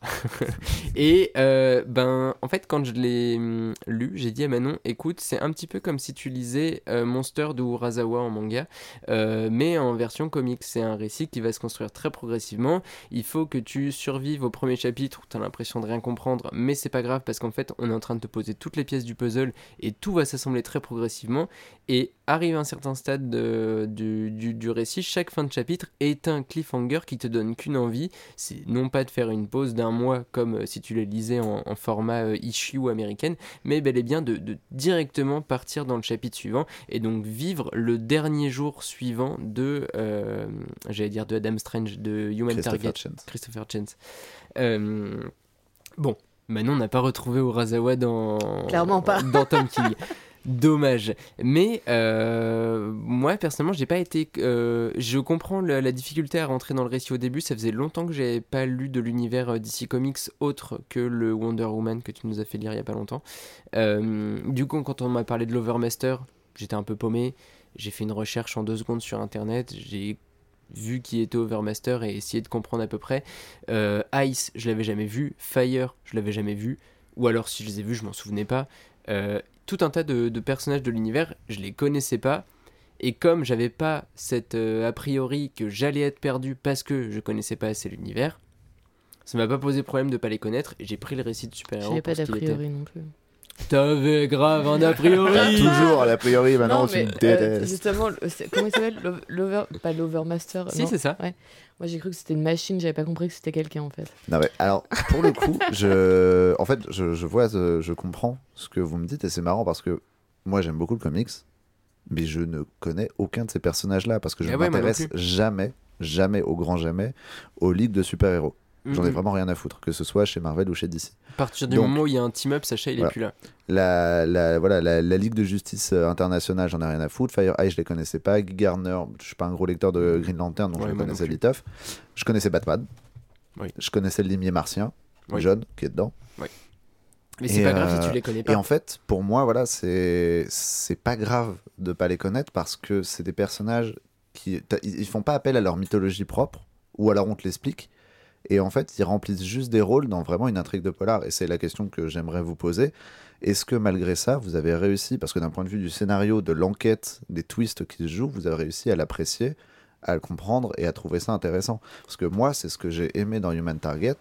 et ben, en fait, quand je l'ai hum, lu, j'ai dit à Manon, écoute, c'est un petit peu comme si tu lisais Monster de Urasawa en manga, mais en version comics. C'est un récit qui va se construire très progressivement. Il faut que tu survives au premier chapitre où tu as l'impression de rien comprendre, mais c'est pas grave parce qu'en fait, on est en train de te poser toutes les pièces du puzzle et tout va s'assembler très progressivement. Et arrive un certain stade de- du, du- du récit, chaque fin de chapitre est un cliffhanger qui te donne qu'une envie, c'est non pas de faire une pause d'un mois comme euh, si tu le lisais en, en format euh, issue américaine, mais bel et bien de, de directement partir dans le chapitre suivant et donc vivre le dernier jour suivant de, euh, j'allais dire de Adam Strange, de Human Christopher Target. Chance. Christopher Chance. Euh, bon, maintenant on n'a pas retrouvé Urasawa dans, Clairement pas. dans Tom King. Dommage. Mais euh, moi, personnellement, j'ai pas été. euh, je comprends la, difficulté à rentrer dans le récit au début. Ça faisait longtemps que j'avais pas lu de l'univers euh, DC Comics autre que le Wonder Woman que tu nous as fait lire il y a pas longtemps. Du coup, quand on m'a parlé de l'Overmaster, j'étais un peu paumé. J'ai fait une recherche en deux secondes sur internet. J'ai vu qui était Overmaster et essayé de comprendre à peu près. Ice, je l'avais jamais vu. Fire, je l'avais jamais vu. Ou alors, si je les ai vus, je m'en souvenais pas. Tout un tas de, de personnages de l'univers, je les connaissais pas. Et comme j'avais pas cette euh, a priori que j'allais être perdu parce que je connaissais pas assez l'univers, ça m'a pas posé problème de pas les connaître. Et j'ai pris le récit de super-héros. J'avais pas d'a était. priori non plus. T'avais grave un a T'as priori. toujours, a priori, maintenant, non, tu mais me euh, détestes. justement, comment il s'appelle? L'over- pas l'overmaster. Si, c'est ça. Moi, j'ai cru que c'était une machine. J'avais pas compris que c'était quelqu'un en fait. Non, mais alors, pour le coup, je... en fait, je, je vois, euh, je comprends ce que vous me dites et c'est marrant parce que moi, j'aime beaucoup le comics, mais je ne connais aucun de ces personnages-là parce que je Ah ne ouais, m'intéresse jamais, jamais, au grand jamais, aux ligues de super-héros. J'en ai Mhm. vraiment rien à foutre, que ce soit chez Marvel ou chez DC. À partir du Donc- moment où il y a un team-up, Sacha, il est Voilà. plus là. La, la, voilà, la, la Ligue de justice euh, internationale, j'en ai rien à foutre. Fire Eye, je les connaissais pas. Garner, je suis pas un gros lecteur de Green Lantern, donc Ouais, je le moi non connaissais viteuf. Je connaissais Batman. Oui. Je connaissais le limier martien, Oui. John, qui est dedans. Mais c'est Et, pas grave euh, si tu les connais Et pas. en fait, pour moi, voilà, c'est c'est pas grave de pas les connaître parce que c'est des personnages qui ils font pas appel à leur mythologie propre ou alors on te l'explique. Et en fait, ils remplissent juste des rôles dans vraiment une intrigue de polar. Et c'est la question que j'aimerais vous poser. Est-ce que malgré ça, vous avez réussi, parce que d'un point de vue du scénario, de l'enquête, des twists qui se jouent, vous avez réussi à l'apprécier, à le comprendre et à trouver ça intéressant? Parce que moi, c'est ce que j'ai aimé dans Human Target,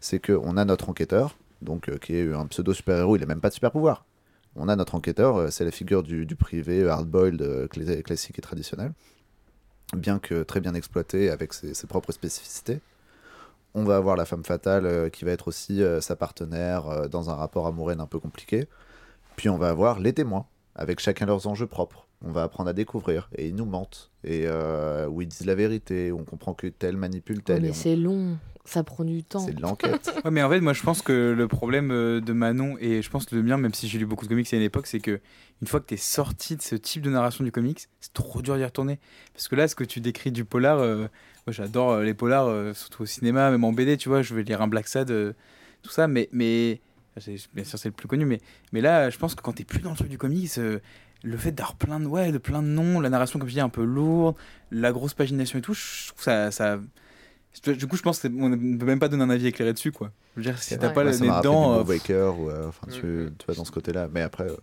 c'est qu'on a notre enquêteur, donc euh, qui est un pseudo super-héros, il n'a même pas de super-pouvoir. On a notre enquêteur, euh, c'est la figure du, privé hard-boiled euh, classique et traditionnel, bien que très bien exploité avec ses propres spécificités. On va avoir la femme fatale euh, qui va être aussi euh, sa partenaire euh, dans un rapport amoureux un peu compliqué. Puis on va avoir les témoins, avec chacun leurs enjeux propres. On va apprendre à découvrir, et ils nous mentent, et euh, où ils disent la vérité, on comprend que tel manipule tel. mais on- c'est long. Ça prend du temps. c'est de l'enquête. Ouais, mais en fait, moi, je pense que le problème euh, de Manon, et je pense que le mien, même si j'ai lu beaucoup de comics à une époque, c'est que une fois que tu es sorti de ce type de narration du comics, c'est trop dur d'y retourner. Parce que là, ce que tu décris du polar, euh, moi, j'adore euh, les polars, euh, surtout au cinéma, même en BD, tu vois, je vais lire un Black Sad, euh, tout ça, mais, mais bien sûr, c'est le plus connu, mais, mais là, je pense que quand t'es plus dans le truc du comics, euh, le fait d'avoir plein de, ouais, de plein de noms, la narration, comme je dis, un peu lourde, la grosse pagination et tout, je trouve ça. ça du coup, je pense qu'on ne peut même pas donner un avis éclairé dessus, quoi. Je veux dire, si t'as Ouais. pas Moi, le nez dedans. euh, Waker, ou, euh, enfin, tu, Mm. tu vois, dans ce côté-là. Mais après, euh,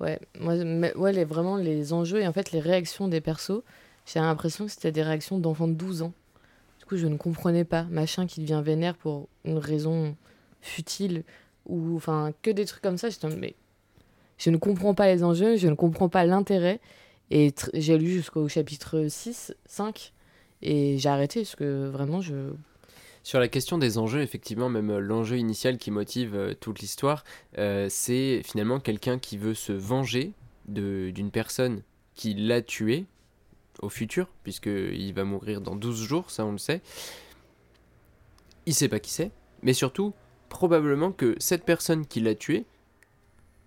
Ouais, moi, mais- ouais les, vraiment les enjeux et en fait les réactions des persos, j'ai l'impression que c'était des réactions d'enfants de 12 ans. Du coup, je ne comprenais pas. Machin qui devient vénère pour une raison futile ou enfin que des trucs comme ça. J'étais mais je ne comprends pas les enjeux, je ne comprends pas l'intérêt. Et j'ai lu jusqu'au chapitre 6, 5 et j'ai arrêté parce que vraiment je. Sur la question des enjeux, effectivement, même euh, l'enjeu initial qui motive euh, toute l'histoire, euh, c'est finalement quelqu'un qui veut se venger d'une personne qui l'a tué au futur, puisqu'il va mourir dans 12 jours, ça on le sait. Il sait pas qui c'est, mais surtout, probablement que cette personne qui l'a tué,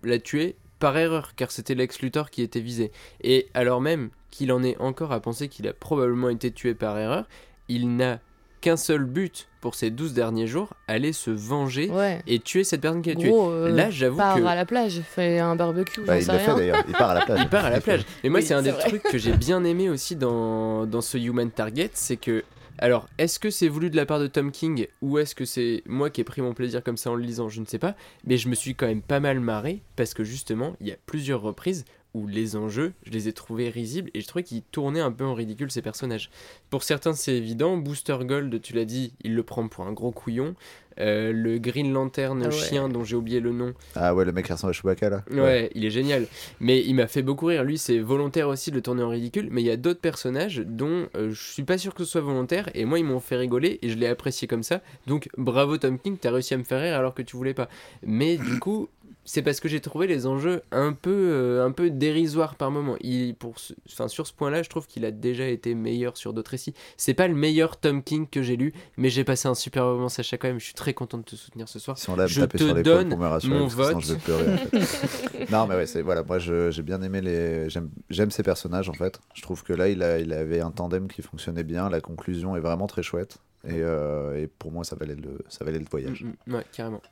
l'a tué par erreur, car c'était Lex Luthor qui était visé. Et alors même qu'il en est encore à penser qu'il a probablement été tué par erreur, il n'a qu'un seul but pour ces 12 derniers jours, aller se venger Ouais. et tuer cette personne qui a tué. Euh, Là, j'avoue part que à la plage, fait un barbecue, bah, j'en il sais l'a fait rien. d'ailleurs. Il part à la plage. il part à la plage. Et moi, Oui, c'est un c'est des vrai. trucs que j'ai bien aimé aussi dans, dans ce Human Target, c'est que alors, est-ce que c'est voulu de la part de Tom King ou est-ce que c'est moi qui ai pris mon plaisir comme ça en le lisant Je ne sais pas. Mais je me suis quand même pas mal marré parce que justement, il y a plusieurs reprises les enjeux, je les ai trouvés risibles et je trouvais qu'ils tournaient un peu en ridicule ces personnages. Pour certains, c'est évident. Booster Gold, tu l'as dit, il le prend pour un gros couillon. Euh, le Green Lantern Ah ouais. chien dont j'ai oublié le nom, Ah ouais, le mec qui ressemble à Chewbacca là. Ouais, il est génial. Mais il m'a fait beaucoup rire. Lui, c'est volontaire aussi de le tourner en ridicule. Mais il y a d'autres personnages dont euh, je suis pas sûr que ce soit volontaire. Et moi, ils m'ont fait rigoler et je l'ai apprécié comme ça. Donc, bravo Tom King, t'as réussi à me faire rire alors que tu voulais pas. Mais du coup, c'est parce que j'ai trouvé les enjeux un peu, euh, un peu dérisoires par moment. Il, pour ce- enfin, sur ce point-là, je trouve qu'il a déjà été meilleur sur d'autres récits. C'est pas le meilleur Tom King que j'ai lu, mais j'ai passé un super moment, Sacha, quand même. Je suis très content de te soutenir ce soir. Ils sont là Je te sur l'épaule donne pour me rassurer, mon sinon vote. je vais pleurer en fait. non mais ouais, voilà, moi j'ai bien aimé les j'aime ces personnages en fait. Je trouve que là il a il avait un tandem qui fonctionnait bien, la conclusion est vraiment très chouette et, euh, et pour moi ça valait le ça valait le voyage. Ouais, carrément.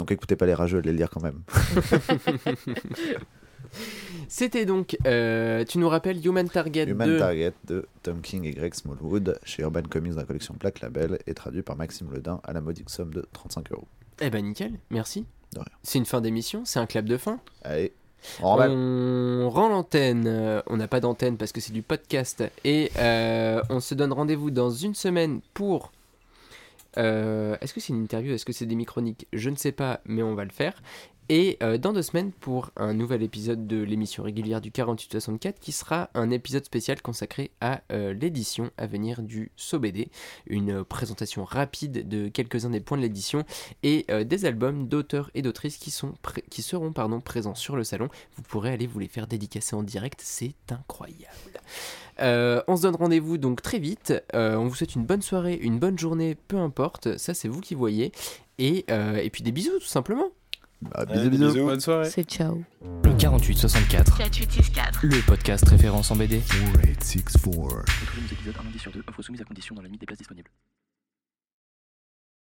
Donc écoutez pas les rageux, allez le lire quand même. C'était donc, euh, tu nous rappelles Human Target Human 2 Target de Tom King et Greg Smallwood chez Urban Comics dans la collection Black Label et traduit par Maxime Ledin à la modique somme de 35 euros. Eh ben nickel, merci. De rien. C'est une fin d'émission, c'est un clap de fin. Allez. On rend l'antenne, euh, on n'a pas d'antenne parce que c'est du podcast et euh, on se donne rendez-vous dans une semaine pour... euh, Est-ce que c'est une interview? Est-ce que c'est des microniques? Je ne sais pas, mais on va le faire. Et euh, dans deux semaines pour un nouvel épisode de l'émission régulière du 48-64 qui sera un épisode spécial consacré à euh, l'édition à venir du SOBD. Une euh, présentation rapide de quelques-uns des points de l'édition et des albums d'auteurs et d'autrices qui, qui seront présents sur le salon. Vous pourrez aller vous les faire dédicacer en direct, c'est incroyable. On se donne rendez-vous donc très vite. On vous souhaite une bonne soirée, une bonne journée, peu importe. Ça, c'est vous qui voyez. Et, et puis des bisous, tout simplement. Bah, Allez, bisous, bisous. bisous. Bonne soirée. C'est ciao. Le 4864, 4864. le podcast référence en BD. 4 4864. Retrouvez nos épisodes un lundi sur deux, offre soumise à condition dans la limite des places disponibles.